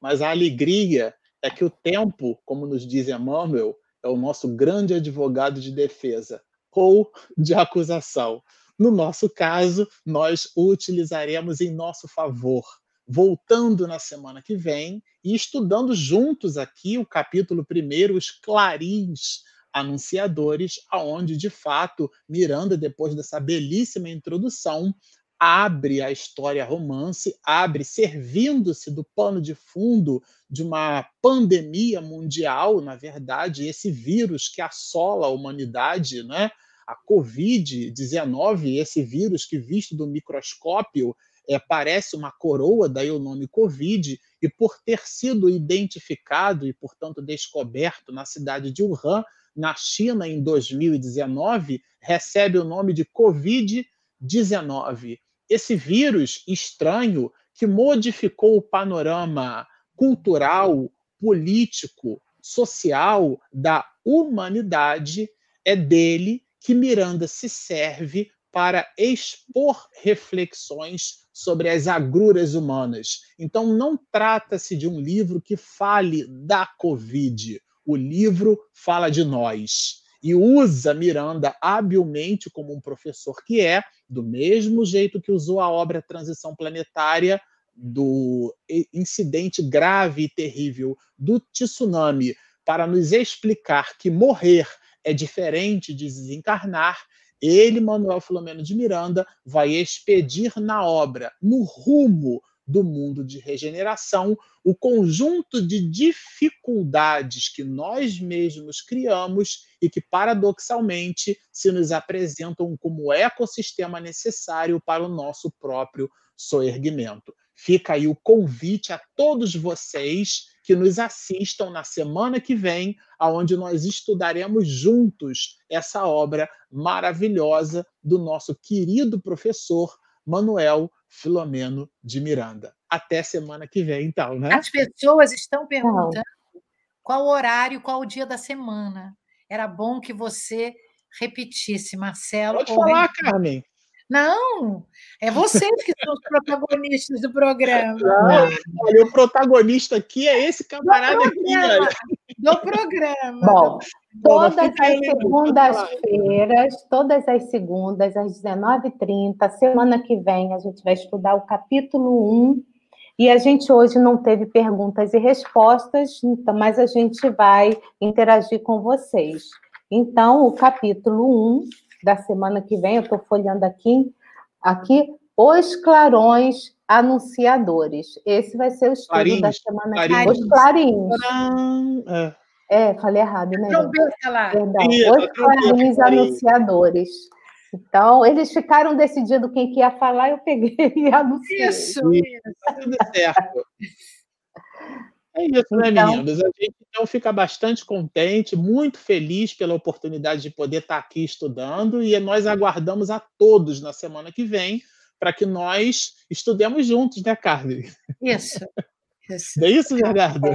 Speaker 1: Mas a alegria é que o tempo, como nos diz Emmanuel, é o nosso grande advogado de defesa ou de acusação. No nosso caso, nós o utilizaremos em nosso favor, voltando na semana que vem e estudando juntos aqui o capítulo primeiro, os clarins anunciadores, aonde de fato Miranda, depois dessa belíssima introdução, abre a história romance, abre servindo-se do pano de fundo de uma pandemia mundial, na verdade, esse vírus que assola a humanidade, né? A COVID-19, esse vírus que visto do microscópio é, parece uma coroa, daí o nome Covid, e por ter sido identificado e, portanto, descoberto na cidade de Wuhan, na China em 2019 recebe o nome de Covid-19. Esse vírus estranho que modificou o panorama cultural, político, social da humanidade, é dele que Miranda se serve para expor reflexões sobre as agruras humanas. Então, não trata-se de um livro que fale da Covid, o livro fala de nós e usa Miranda habilmente como um professor que é, do mesmo jeito que usou a obra Transição Planetária do incidente grave e terrível do tsunami para nos explicar que morrer é diferente de desencarnar, ele, Manuel Filomeno de Miranda, vai expedir na obra, no rumo do mundo de regeneração, o conjunto de dificuldades que nós mesmos criamos e que, paradoxalmente, se nos apresentam como ecossistema necessário para o nosso próprio soerguimento. Fica aí o convite a todos vocês que nos assistam na semana que vem, aonde nós estudaremos juntos essa obra maravilhosa do nosso querido professor Manuel Filomeno de Miranda. Até semana que vem, então, né?
Speaker 3: As pessoas estão perguntando qual o horário, qual o dia da semana. Era bom que você repetisse, Marcelo.
Speaker 1: Pode falar, Carmen.
Speaker 3: Não, é vocês que são os protagonistas do programa.
Speaker 1: Não, olha, o protagonista aqui é esse camarada do aqui.
Speaker 3: Do programa.
Speaker 2: Bom, Todas as segundas-feiras, todas as segundas, às 19h30, semana que vem, a gente vai estudar o capítulo 1. E a gente hoje não teve perguntas e respostas, então, mas a gente vai interagir com vocês. Então, o capítulo 1 da semana que vem, eu estou folhando aqui, aqui, Os Clarões Anunciadores. Esse vai ser o estudo clarins, da semana que vem. Os Clarins. É. é. falei errado, né? Trombeta lá. Perdão. Os Clarins Anunciadores. Então, eles ficaram decidindo quem que ia falar, eu peguei e anunciei. Isso, isso. Tá tudo certo.
Speaker 1: É isso, né, então, meninos? A gente então fica bastante contente, muito feliz pela oportunidade de poder estar aqui estudando e nós aguardamos a todos na semana que vem para que nós estudemos juntos, né, Carly?
Speaker 3: Isso. isso.
Speaker 1: É isso, Gerardo?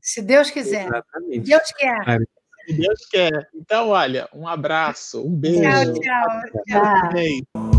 Speaker 3: Se Deus quiser. Exatamente. Deus quer.
Speaker 1: Se Deus quer. Então, olha, um abraço, um beijo.
Speaker 3: Tchau, tchau. tchau. tchau.